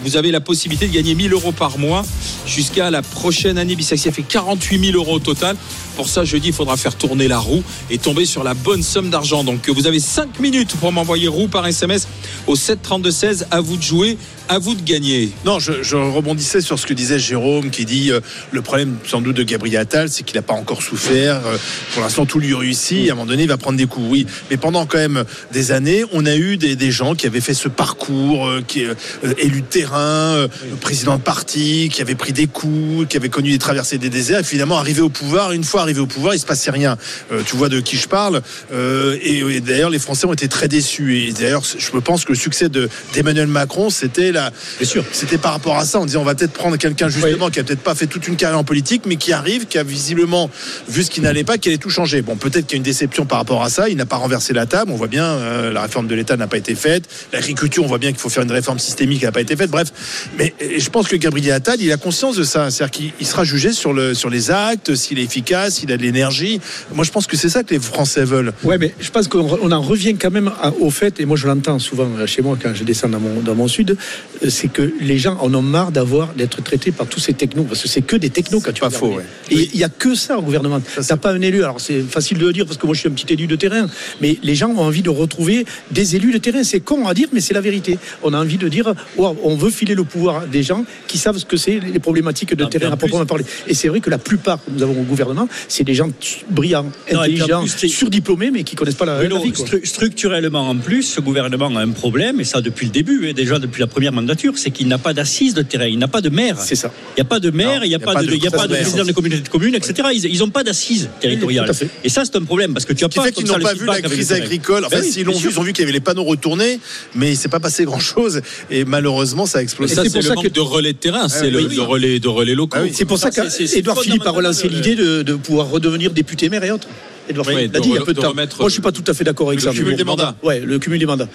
vous avez la possibilité de gagner 1000 euros par mois jusqu'à la prochaine année bissexuelle. Ça fait 48 000 euros au total. Pour ça, jeudi, il faudra faire tourner la roue et tomber sur la bonne somme d'argent. Donc, vous avez 5 minutes pour m'envoyer roue par SMS au 7 32 16. À vous de jouer, à vous de gagner. Non, je, je rebondissais sur ce que disait Jérôme, qui dit euh, le problème sans doute de Gabriel Attal, c'est qu'il n'a pas encore souffert. euh, pour l'instant, tout lui réussit. À un moment donné, il va prendre des coups. Oui, mais pendant quand même des années, on a eu des, des gens qui avaient fait ce parcours, euh, qui euh, élu de terrain, président de parti, qui avait pris des coups, qui avait connu des traversées des déserts. Et finalement, arrivé au pouvoir, une fois arrivé au pouvoir, il se passait rien. Euh, tu vois de qui je parle. Euh, et, et d'ailleurs, les Français ont été très déçus. Et d'ailleurs, je pense que le succès de d'Emmanuel Macron, c'était la, Bien sûr. c'était par rapport à ça. On disait, on va peut-être prendre quelqu'un justement qui a peut-être pas fait toute une carrière en politique, mais qui arrive, qui a visiblement vu ce qui n'allait pas, qui allait tout changer. Bon, peut-être qu'il y a une déception par rapport à ça. Il n'a pas renversé la table. On voit bien, euh, la réforme de l'État n'a pas été faite. L'agriculture, on voit bien qu'il faut faire une réforme systémique qui n'a pas été faite. Bref, mais je pense que Gabriel Attal, il a conscience de ça. C'est-à-dire qu'il il sera jugé sur, le, sur les actes, s'il est efficace, s'il a de l'énergie. Moi, je pense que c'est ça que les Français veulent. Ouais, mais je pense qu'on on en revient quand même au fait, et moi je l'entends souvent euh, chez moi quand je descends dans mon, dans mon sud, euh, c'est que les gens en ont marre d'avoir d'être traités par tous ces technos, parce que c'est que des technos quand tu Pas faux, ouais. Et il y a que ça au gouvernement. T'as pas un élu. Alors c'est facile de le dire parce que moi je suis un petit élu de terrain, mais les gens ont envie de retrouver des élus de terrain. C'est con à dire, mais c'est la vérité. On a envie de dire, wow, on veut filer le pouvoir à des gens qui savent ce que c'est les problématiques de terrain à proprement parler. Et c'est vrai que la plupart que nous avons au gouvernement, c'est des gens brillants, intelligents, plus, surdiplômés, mais qui connaissent pas la, la Bruno, vie. stru- structurellement en plus, ce gouvernement a un problème, et ça depuis le début, et déjà depuis la première mandature, c'est qu'il n'a pas d'assises de terrain, il n'a pas de maire. C'est ça. Il n'y a pas de maire, il n'y a, pas de, il y a pas de maire. président de communauté de communes, etc. Ils n'ont pas d'assises territoriales. Et ça, c'est un problème, parce que tu as Ce qui pas qu'ils n'ont pas vu la crise agricole. Enfin, Ben s'ils l'ont vu, ils ont vu qu'il y avait les panneaux retournés, mais il s'est pas passé grand chose. Et malheureusement, ça a explosé. c'est pour le ça manque que- de relais de terrain, c'est oui, le, relais de relais locaux. Ah. C'est pour ça, Ça, qu'Edouard Philippe a relancé fondamental, l'idée de, de pouvoir redevenir député maire et autres. Edouard Oui, Philippe l'a de dit il y a peu de, de temps. Moi, je suis pas tout à fait d'accord avec Le ça. mais cumul bon. des mandats. Ouais, le cumul des mandats.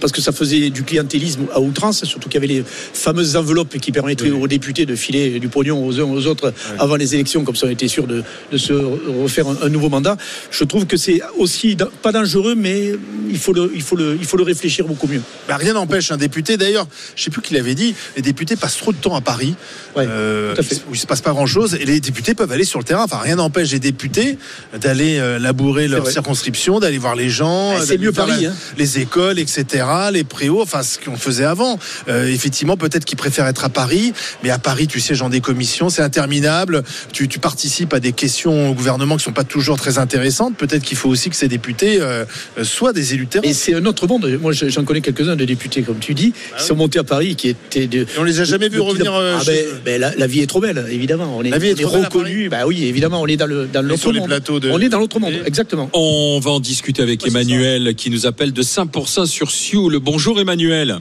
Parce que ça faisait du clientélisme à outrance, surtout qu'il y avait les fameuses enveloppes qui permettaient aux députés de filer du pognon aux uns aux autres avant les élections, comme ça on était sûr de, de se refaire un, un nouveau mandat. Je trouve que c'est aussi pas dangereux, mais il faut le, il faut le, il faut le réfléchir beaucoup mieux. Bah, rien n'empêche un député. D'ailleurs, je sais plus qui l'avait dit. Les députés passent trop de temps à Paris, Ouais, euh, tout à fait. où il se passe pas grand chose. Et les députés peuvent aller sur le terrain. Enfin, rien n'empêche les députés d'aller euh, labourer leur vrai. circonscription, d'aller voir les gens, Ah, c'est mieux Paris, la- hein. les écoles, etc., les préaux. Enfin, ce qu'on faisait avant. Euh, effectivement, peut-être qu'ils préfèrent être à Paris, mais à Paris, tu sièges dans des commissions, c'est interminable. Tu, tu participes à des questions au gouvernement qui sont pas toujours très intéressantes. Peut-être qu'il faut aussi que ces députés euh, euh, soient des élus de terrain. Et c'est un autre monde. Moi, je- j'en connais quelques-uns de députés, comme tu dis, qui sont montés à Paris, qui étaient de. Et on les a jamais vus revenir. euh, Ah chez ben, eux. ben, la, la vie est trop belle, évidemment. On est, La vie est on est trop belle à reconnu. Bah oui, évidemment, on est dans le dans l'autre sur les monde. plateaux de- On est dans l'autre exactement. On va en discuter avec Emmanuel qui nous appelle de Saint-Pourçain sur Sioule. Bonjour Emmanuel.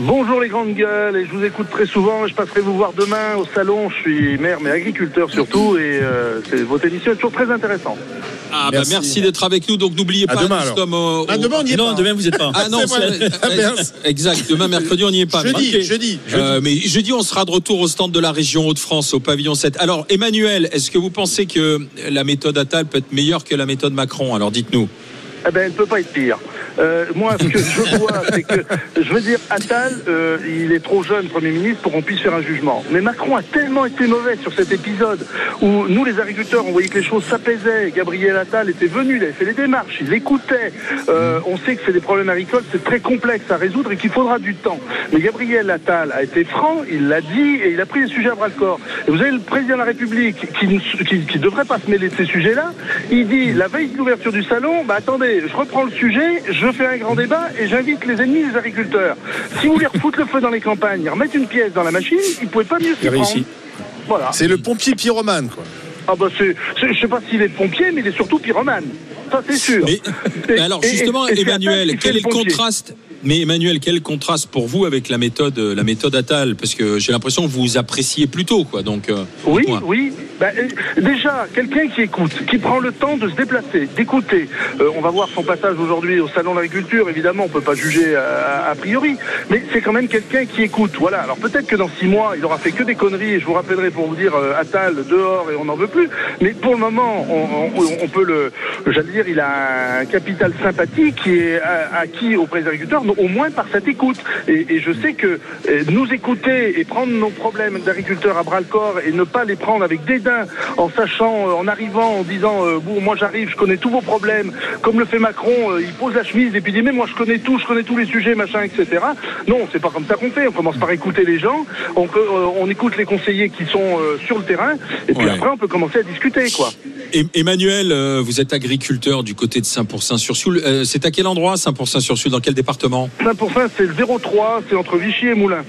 Bonjour les grandes gueules, et je vous écoute très souvent. Je passerai vous voir demain au salon. Je suis maire, mais agriculteur surtout, et euh, c'est- votre émission est toujours très intéressante. Ah, Merci. bah, merci d'être avec nous. Donc n'oubliez À pas, demain, nous alors. sommes au- Ah, au- demain, on y est Non, pas. demain, vous n'êtes pas. Ah non, C'est exact. Demain mercredi, on n'y est pas. Jeudi, Ok. jeudi, Euh, mais jeudi, on sera de retour au stand de la région Hauts-de-France, au pavillon 7. Alors, Emmanuel, est-ce que vous pensez que la méthode Attal peut être meilleure que la méthode Macron? Alors, dites-nous. Eh ben, elle ne peut pas être pire. Euh, moi, ce que je vois, c'est que, je veux dire, Attal, euh, il est trop jeune Premier ministre pour qu'on puisse faire un jugement. Mais Macron a tellement été mauvais sur cet épisode où nous, les agriculteurs, on voyait que les choses s'apaisaient. Gabriel Attal était venu, il avait fait les démarches, il écoutait. Euh, on sait que c'est des problèmes agricoles, c'est très complexe à résoudre et qu'il faudra du temps. Mais Gabriel Attal a été franc, il l'a dit et il a pris les sujets à bras le corps. Et vous avez le président de la République qui ne qui, qui devrait pas se mêler de ces sujets-là. Il dit, la veille de l'ouverture du salon, bah attendez, je reprends le sujet, je fais un grand débat et j'invite les ennemis des agriculteurs. Si vous voulez refoutre le feu dans les campagnes, remettre une pièce dans la machine, il ne pouvait pas mieux s'y a prendre. Voilà. C'est le pompier pyromane, quoi. Ah bah c'est, c'est- je sais pas s'il est pompier, mais il est surtout pyromane. Ça c'est sûr. Mais, Et- alors, justement, et- et c'est Emmanuel, quel est le pompier. contraste mais Emmanuel, quel contraste pour vous avec la méthode, la méthode Attal? Parce que j'ai l'impression que vous appréciez plutôt, quoi. Donc, euh, Oui, oui. Bah, euh, déjà, quelqu'un qui écoute, qui prend le temps de se déplacer, d'écouter. Euh, on va voir son passage aujourd'hui au salon de l'agriculture. Évidemment, on peut pas juger a, a priori, mais c'est quand même quelqu'un qui écoute. Voilà. Alors peut-être que dans six mois, il aura fait que des conneries. Et je vous rappellerai pour vous dire euh, Attal dehors et on n'en veut plus. Mais pour le moment, on, on- on peut le, j'allais dire, il a un capital sympathie qui est acquis auprès des agriculteurs, au moins par cette écoute. Et, et je sais que euh, nous écouter et prendre nos problèmes d'agriculteurs à bras le corps et ne pas les prendre avec dédain, en sachant, euh, en arrivant, en disant, euh, bon, moi j'arrive, je connais tous vos problèmes, comme le fait Macron, euh, il pose la chemise et puis il dit, mais moi je connais tout, je connais tous les sujets, machin, etc. Non, c'est pas comme ça qu'on fait. On commence par écouter les gens, on, peut- euh, on écoute les conseillers qui sont sur le terrain, et puis Ouais. après on peut commencer à discuter, quoi. Emmanuel, euh, vous êtes agriculteur du côté de Saint-Pourçain-sur-Sioule. Euh, c'est à quel endroit Saint-Pourçain-sur-Sioule? Dans quel département? 5%, c'est le 03, c'est entre Vichy et Moulins.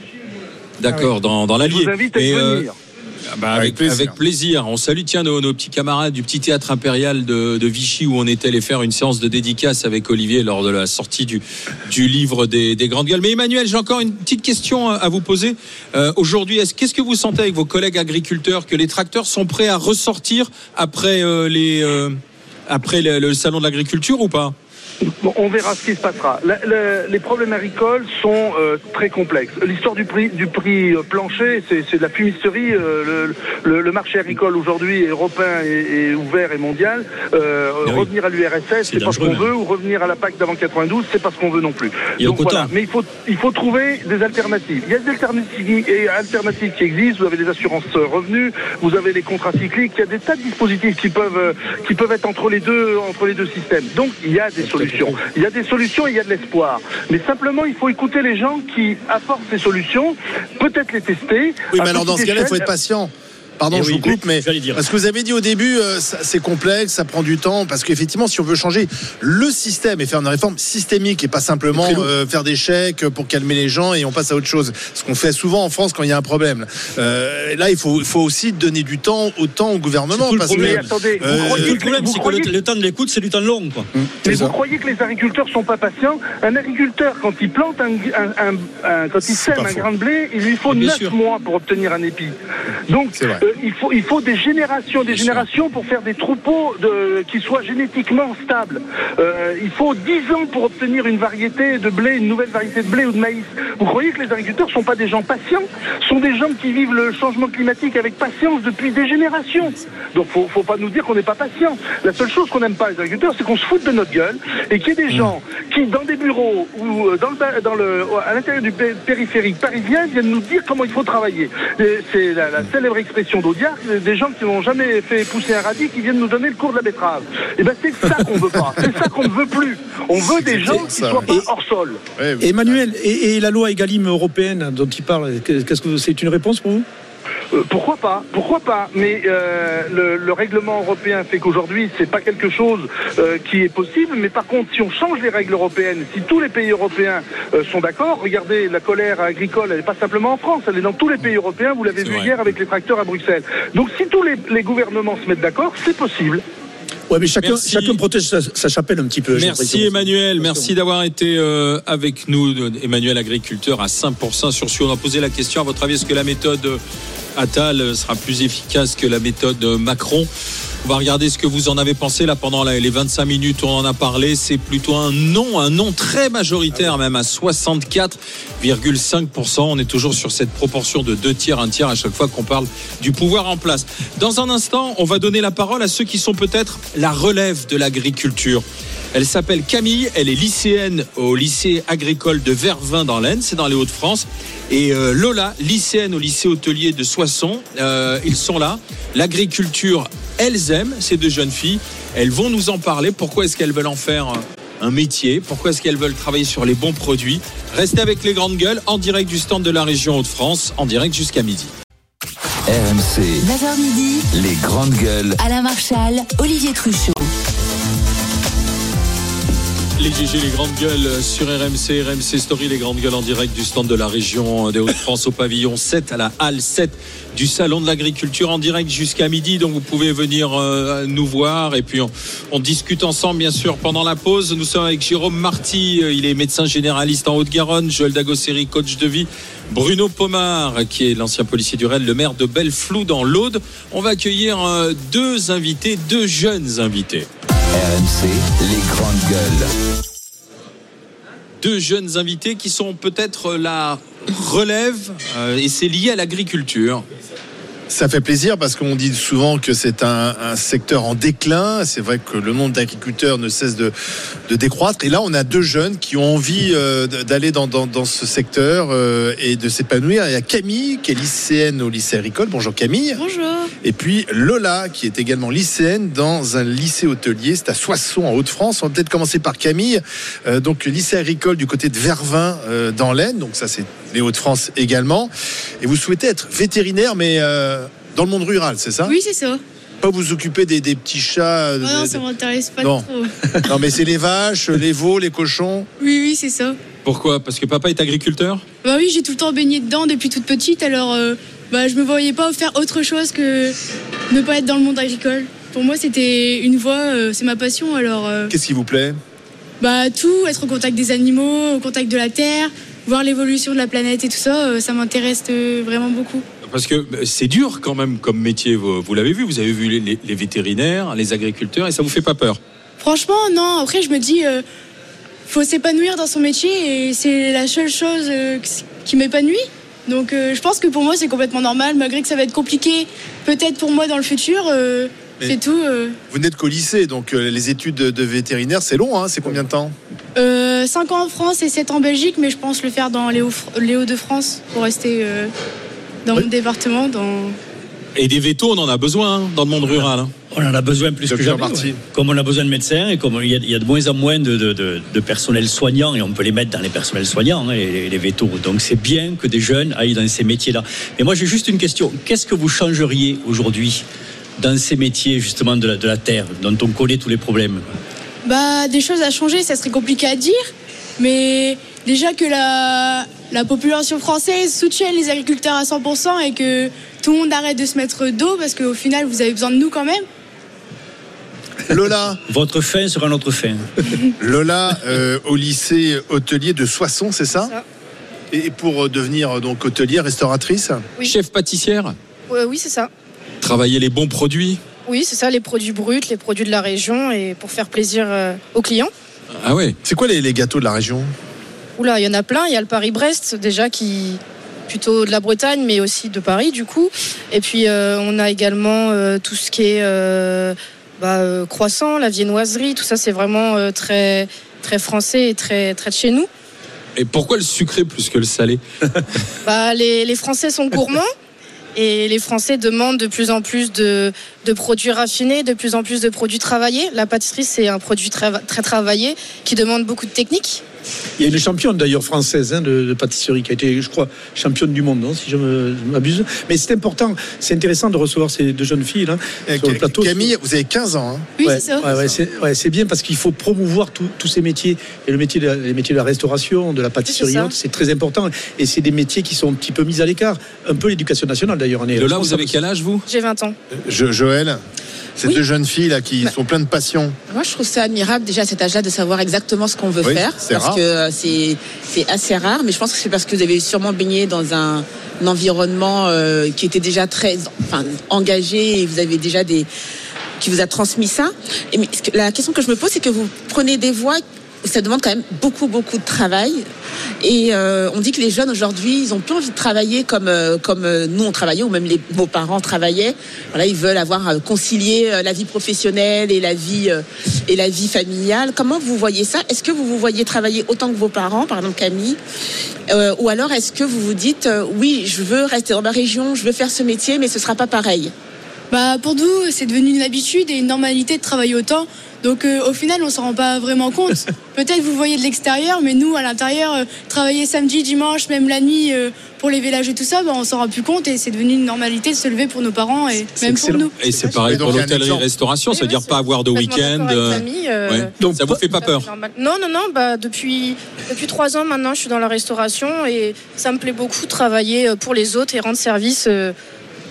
D'accord, dans, dans Je l'Allier. vous invite à Et, euh, venir. Ah bah, avec, Avec plaisir. avec plaisir. On salue tiens nos, nos petits camarades du petit théâtre impérial de, de Vichy où on était allé faire une séance de dédicace avec Olivier lors de la sortie du, du livre des, des grandes gueules. Mais Emmanuel, j'ai encore une petite question à vous poser. Euh, Aujourd'hui, est-ce qu'est-ce que vous sentez avec vos collègues agriculteurs que les tracteurs sont prêts à ressortir après euh, les euh, après le, le salon de l'agriculture ou pas? Bon, on verra ce qui se passera. La- la- les problèmes agricoles sont euh, très complexes. L'histoire du prix, du prix euh, plancher, c'est de la fumisterie. euh, le, le- le marché agricole aujourd'hui européen et, et ouvert et mondial. Euh, oui. revenir à l'URSS, C'est pas ce qu'on veut, ou revenir à la PAC d'avant 92, c'est pas ce qu'on veut non plus. Et Donc, voilà. Mais il faut, il faut trouver des alternatives. Il y a des alternatives, et alternatives qui existent. Vous avez des assurances euh, revenus, vous avez les contrats cycliques. Il y a des tas de dispositifs qui peuvent, euh, qui peuvent être entre les deux, entre les deux systèmes. Donc il y a des solutions. Il y a des solutions et il y a de l'espoir. Mais simplement, il faut écouter les gens qui apportent ces solutions, peut-être les tester. Oui, mais alors dans ce cas-là, il faut être patient. Pardon, Eh je oui, vous coupe, mais dire. parce que vous avez dit au début, euh, c'est complexe, ça prend du temps, parce qu'effectivement, si on veut changer le système et faire une réforme systémique et pas simplement euh, faire des chèques pour calmer les gens et on passe à autre chose, ce qu'on fait souvent en France quand il y a un problème. Euh, là, il faut, aussi donner du temps au temps au gouvernement, tout le parce Mais que attendez, le problème, c'est que le, le temps de l'écoute, c'est du temps long. Quoi. Mais C'est vous ça. croyez que les agriculteurs sont pas patients? Un agriculteur, quand il plante un, un- un- un- quand il sème un grain de blé, il lui faut Bien 9 sûr. mois pour obtenir un épi. Donc. Euh, il, faut, il faut des générations, des générations pour faire des troupeaux de, qui soient génétiquement stables. Euh, il faut 10 ans pour obtenir une variété de blé, une nouvelle variété de blé ou de maïs. Vous croyez que les agriculteurs sont pas des gens patients? Sont des gens qui vivent le changement climatique avec patience depuis des générations. Donc, faut, faut pas nous dire qu'on n'est pas patient. La seule chose qu'on n'aime pas les agriculteurs, c'est qu'on se foute de notre gueule et qu'il y ait des gens qui, dans des bureaux ou euh, dans le, dans le, à l'intérieur du pé- périphérique parisien, viennent nous dire comment il faut travailler. C'est la, la célèbre expression d'Audiard, des gens qui n'ont jamais fait pousser un radis, qui viennent nous donner le cours de la betterave. Et ben c'est ça qu'on veut pas. C'est ça qu'on ne veut plus. On veut des gens qui soient pas hors sol. Emmanuel, et, et la loi Egalim européenne dont il parle, qu'est-ce que c'est une réponse pour vous? Euh, pourquoi pas Pourquoi pas Mais euh, le, le règlement européen fait qu'aujourd'hui, c'est pas quelque chose euh, qui est possible. Mais par contre, si on change les règles européennes, si tous les pays européens sont d'accord, regardez, la colère agricole, elle n'est pas simplement en France, elle est dans tous les pays européens. Vous l'avez vu vrai. hier avec les tracteurs à Bruxelles. Donc, si tous les, les gouvernements se mettent d'accord, c'est possible. Ouais, mais chacun, Merci. chacun protège sa, sa chapelle un petit peu. Merci. Emmanuel, merci d'avoir été euh, avec nous, Emmanuel agriculteur à 5% sur Sion. On a posé la question, à votre avis, est-ce que la méthode Attal sera plus efficace que la méthode Macron On va regarder ce que vous en avez pensé là pendant les 25 minutes où on en a parlé. C'est plutôt un non, un non très majoritaire, même à 64,5%. On est toujours sur cette proportion de deux tiers, un tiers à chaque fois qu'on parle du pouvoir en place. Dans un instant, on va donner la parole à ceux qui sont peut-être la relève de l'agriculture. Elle s'appelle Camille, elle est lycéenne au lycée agricole de Vervins dans l'Aisne, c'est dans les Hauts-de-France. Et euh, Lola, lycéenne au lycée hôtelier de Soissons, euh, ils sont là. L'agriculture, elles aiment ces deux jeunes filles. Elles vont nous en parler. Pourquoi est-ce qu'elles veulent en faire un- un métier? Pourquoi est-ce qu'elles veulent travailler sur les bons produits? Restez avec les grandes gueules en direct du stand de la région Hauts-de-France, en direct jusqu'à midi. RMC, 9h midi, les grandes gueules. Alain Marchal, Olivier Truchot. Les GG, les grandes gueules sur RMC, RMC Story, les grandes gueules en direct du stand de la région des Hauts-de-France au pavillon 7 à la halle 7 du salon de l'agriculture en direct jusqu'à midi. Donc vous pouvez venir euh, nous voir et puis on, discute ensemble bien sûr pendant la pause. Nous sommes avec Jérôme Marty, euh, il est médecin généraliste en Haute-Garonne, Joël Dagosseri, coach de vie, Bruno Pomar qui est l'ancien policier du Rennes, le maire de Belleflou dans l'Aude. On va accueillir euh, deux invités, deux jeunes invités. RMC, les grandes gueules. deux jeunes invités qui sont peut-être la relève euh, et c'est lié à l'agriculture. Ça fait plaisir parce qu'on dit souvent que c'est un, un secteur en déclin. C'est vrai que le nombre d'agriculteurs ne cesse de, de décroître. Et là, on a deux jeunes qui ont envie euh, d'aller dans, dans, dans ce secteur euh, et de s'épanouir. Il y a Camille, qui est lycéenne au lycée agricole. Bonjour Camille. Bonjour. Et puis Lola, qui est également lycéenne dans un lycée hôtelier. C'est à Soissons, en Haute-France. On va peut-être commencer par Camille. Euh, donc, lycée agricole du côté de Vervins, euh, dans l'Aisne. Donc, ça, c'est les Hauts-de-France également. Et vous souhaitez être vétérinaire, mais euh, dans le monde rural, c'est ça? Oui, c'est ça. Pas vous occuper des, des petits chats. Oh non, des- ça m'intéresse pas Non. trop. non, mais c'est les vaches, les veaux, les cochons. Oui, oui, c'est ça. Pourquoi? Parce que papa est agriculteur? Bah oui, j'ai tout le temps baigné dedans depuis toute petite, alors euh, bah, je me voyais pas faire autre chose que ne pas être dans le monde agricole. Pour moi, c'était une voie, euh, c'est ma passion, alors euh, Qu'est-ce qui vous plaît? Bah tout, être au contact des animaux, au contact de la terre, voir l'évolution de la planète et tout ça, euh, ça m'intéresse euh, vraiment beaucoup. Parce que euh, c'est dur quand même comme métier, vous, vous l'avez vu, vous avez vu les, les- les vétérinaires, les agriculteurs, et ça vous fait pas peur? Franchement, non, après je me dis, euh, faut s'épanouir dans son métier et c'est la seule chose euh, qui m'épanouit. Donc euh, je pense que pour moi c'est complètement normal, malgré que ça va être compliqué peut-être pour moi dans le futur, euh, c'est tout. euh. Vous n'êtes qu'au lycée, donc euh, les études de, vétérinaire, c'est long, hein c'est combien de temps? Euh, 5 ans en France et 7 en Belgique, mais je pense le faire dans les Hauts-de-France pour rester dans mon département. Dans... Et des vétos, on en a besoin hein, dans le monde rural. hein. On en a besoin plus que jamais. Ouais. Comme on a besoin de médecins et comme il y a, il y a de moins en moins de, de- de- de personnel soignant et on peut les mettre dans les personnels soignants, hein, les, les vétos. Donc c'est bien que des jeunes aillent dans ces métiers-là. Mais moi j'ai juste une question. Qu'est-ce que vous changeriez aujourd'hui dans ces métiers justement de la, de la terre dont on connaît tous les problèmes? Bah, des choses à changer, ça serait compliqué à dire, mais déjà que la, la population française soutienne les agriculteurs à 100% et que tout le monde arrête de se mettre dos parce qu'au final vous avez besoin de nous quand même. Lola, Votre fin sera notre fin. Lola euh, au lycée hôtelier de Soissons, c'est ça, ça. Et pour euh, devenir euh, donc hôtelière, restauratrice Oui. Chef pâtissière, oui, c'est ça. travailler les bons produits. Oui, c'est ça, les produits bruts, les produits de la région et pour faire plaisir euh, aux clients. Ah ouais C'est quoi les, les gâteaux de la région? Oula, il y en a plein. Il y a le Paris-Brest, déjà, qui plutôt de la Bretagne, mais aussi de Paris, du coup. Et puis, euh, on a également euh, tout ce qui est euh, bah, croissant, la viennoiserie. Tout ça, c'est vraiment très, très français et très, très de chez nous. Et pourquoi le sucré plus que le salé? Bah, les, les Français sont gourmands. Et les Français demandent de plus en plus de, de produits raffinés, de plus en plus de produits travaillés. La pâtisserie, c'est un produit très, très travaillé qui demande beaucoup de technique. Il y a une championne d'ailleurs française hein, de, de pâtisserie qui a été, je crois, championne du monde, hein, si je m'abuse. Mais c'est important, c'est intéressant de recevoir ces deux jeunes filles là, Euh, sur le plateau. Camille, vous avez 15 ans. hein Oui, Ouais, c'est ça. ouais, c'est ouais, bien parce qu'il faut promouvoir tous ces métiers. Et le métier de la, les métiers de la restauration, de la pâtisserie, C'est ça. et autres, c'est très important. Et c'est des métiers qui sont un petit peu mis à l'écart. Un peu l'éducation nationale d'ailleurs. est Lola, vous avez quel âge vous? J'ai 20 ans. Jo- Joël, ces Oui. deux jeunes filles là qui Bah. sont pleines de passion. Moi, je trouve ça admirable déjà à cet âge-là de savoir exactement ce qu'on veut Oui, faire. c'est parce rare. que euh, c'est c'est assez rare, mais je pense que c'est parce que vous avez sûrement baigné dans un, un environnement euh, qui était déjà très enfin, engagé et vous avez déjà des qui vous a transmis ça. Et mais la question que je me pose, c'est que vous prenez des voies ça demande quand même beaucoup, beaucoup de travail. Et euh, on dit que les jeunes aujourd'hui, ils ont plus envie de travailler comme, euh, comme euh, nous on travaillait, ou même les, vos parents travaillaient. Voilà, ils veulent avoir concilié la vie professionnelle et la vie et la vie familiale. Comment vous voyez ça? Est-ce que vous vous voyez travailler autant que vos parents, par exemple Camille? Ou alors est-ce que vous vous dites oui, je veux rester dans ma région, je veux faire ce métier, mais ce sera pas pareil Bah, pour nous, c'est devenu une habitude et une normalité de travailler autant. Donc euh, au final, on s'en rend pas vraiment compte. Peut-être vous voyez de l'extérieur, mais nous, à l'intérieur, euh, travailler samedi, dimanche, même la nuit euh, pour les villages et tout ça, bah, on s'en rend plus compte et c'est devenu une normalité de se lever pour nos parents et même pour nous. Et c'est pareil pour un l'hôtellerie exemple. restauration, ça veut Oui, dire oui, pas avoir de week-end. ouais. Donc, ça vous fait pas peur. Non, non, non. Bah, depuis, depuis trois ans maintenant, je suis dans la restauration et ça me plaît beaucoup travailler pour les autres et rendre service euh,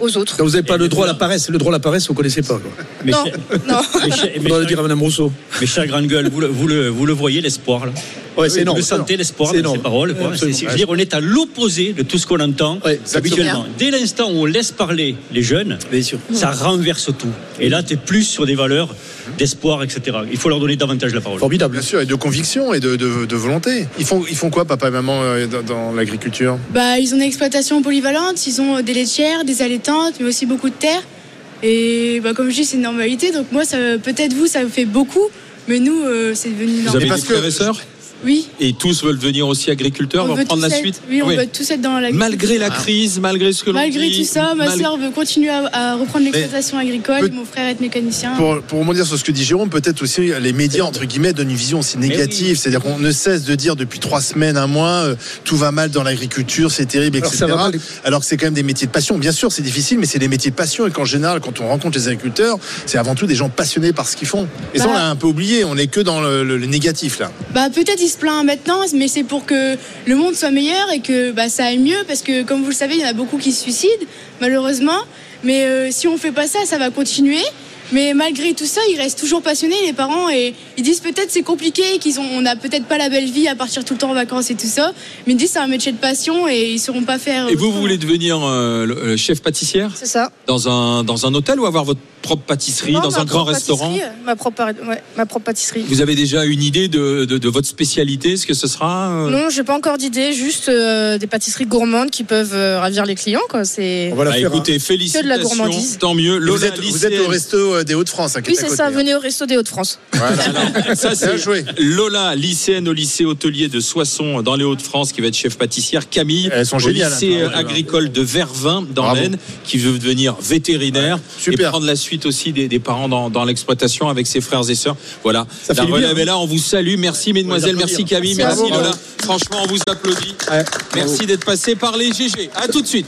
aux autres. Donc, vous n'avez pas Et le droit à la paresse. Le droit à la paresse, vous ne connaissez pas. Quoi. Mais Non, cher- non. mais cher- Il mais le cher- dire à Madame Rousseau. mais chère grande gueule, vous le, vous le, vous le voyez l'espoir là Ouais, c'est Vous énorme. le sentez l'espoir dans ces paroles. quoi. Absolument. C'est- c'est- je veux dire, on est à l'opposé de tout ce qu'on entend Ouais, habituellement. Dès l'instant où on laisse parler les jeunes, Bien sûr. ça renverse tout. Et là, tu es plus sur des valeurs d'espoir, etc. Il faut leur donner davantage la parole. Formidable. Bien sûr, et de conviction et de, de- de volonté. Ils font, ils font quoi, papa et maman, euh, dans, dans l'agriculture? Bah, ils ont une exploitation polyvalente, ils ont des laitières, des allaitantes, mais aussi beaucoup de terre. Et bah, comme je dis, c'est une normalité. Donc moi, ça, peut-être vous, ça vous fait beaucoup, mais nous, euh, c'est devenu Vous normal. avez parce des frères que- et sœurs? Oui. Et tous veulent devenir aussi agriculteurs, on veut prendre la être- suite Oui, on Oui. veut tous être dans la Malgré la crise, malgré ce que l'on Malgré dit. tout ça, ma mal- sœur veut continuer à, à reprendre l'exploitation agricole, peut- mon frère est mécanicien. Pour, pour rebondir sur ce que dit Jérôme, peut-être aussi les médias, entre guillemets, donnent une vision aussi négative. C'est-à-dire qu'on ne cesse de dire depuis trois semaines, un mois, euh, tout va mal dans l'agriculture, c'est terrible, Alors, etc. ça va mal. Alors que c'est quand même des métiers de passion. Bien sûr, c'est difficile, mais c'est des métiers de passion. Et qu'en général, quand on rencontre les agriculteurs, c'est avant tout des gens passionnés par ce qu'ils font. Et ça, Bah. on l'a un peu oublié. On n'est que dans le, le- le négatif, là. Bah peut-être qui se plaint maintenant, mais c'est pour que le monde soit meilleur et que bah, ça aille mieux, parce que comme vous le savez, il y en a beaucoup qui se suicident, malheureusement. Mais euh, si on fait pas ça, ça va continuer. Mais malgré tout ça, ils restent toujours passionnés, les parents, et ils disent peut-être c'est compliqué, qu'ils ont, on n'a peut-être pas la belle vie à partir tout le temps en vacances et tout ça. Mais ils disent c'est un métier de passion et ils sauront pas faire. Et vous, vous voulez devenir euh, le- euh, chef pâtissière C'est ça. dans un, dans un hôtel ou avoir votre propre pâtisserie Non, dans un grand restaurant pâtisserie, Ma propre, ouais, ma propre pâtisserie. Vous avez déjà une idée de, de, de votre spécialité, ce que ce sera euh Non, j'ai pas encore d'idée, juste euh, des pâtisseries gourmandes qui peuvent euh, ravir les clients. Quoi. C'est... On va la Ah, faire. Écoutez, Que de la félicitations, gourmandise. tant mieux. hein. Vous Lola êtes, vous lycéenne. êtes au resto euh, des Hauts-de-France. hein, Oui, c'est côté, ça, hein. venez au resto des Hauts-de-France. Voilà. Ça, c'est Bien joué. Lola, lycéenne au lycée hôtelier de Soissons, dans les Hauts-de-France, qui va être chef pâtissière. Camille, Elles sont au géniales, lycée hein. agricole de Vervins, dans l'Aisne, qui veut devenir vétérinaire et super. prendre la suite aussi des, des parents dans, dans l'exploitation avec ses frères et sœurs. Voilà. Ça la bien, relève est là. On vous salue. Merci, mesdemoiselles. Merci, Camille. Merci. Lola. Franchement, on vous applaudit. Ouais, Merci d'être passé par les GG. À tout de suite.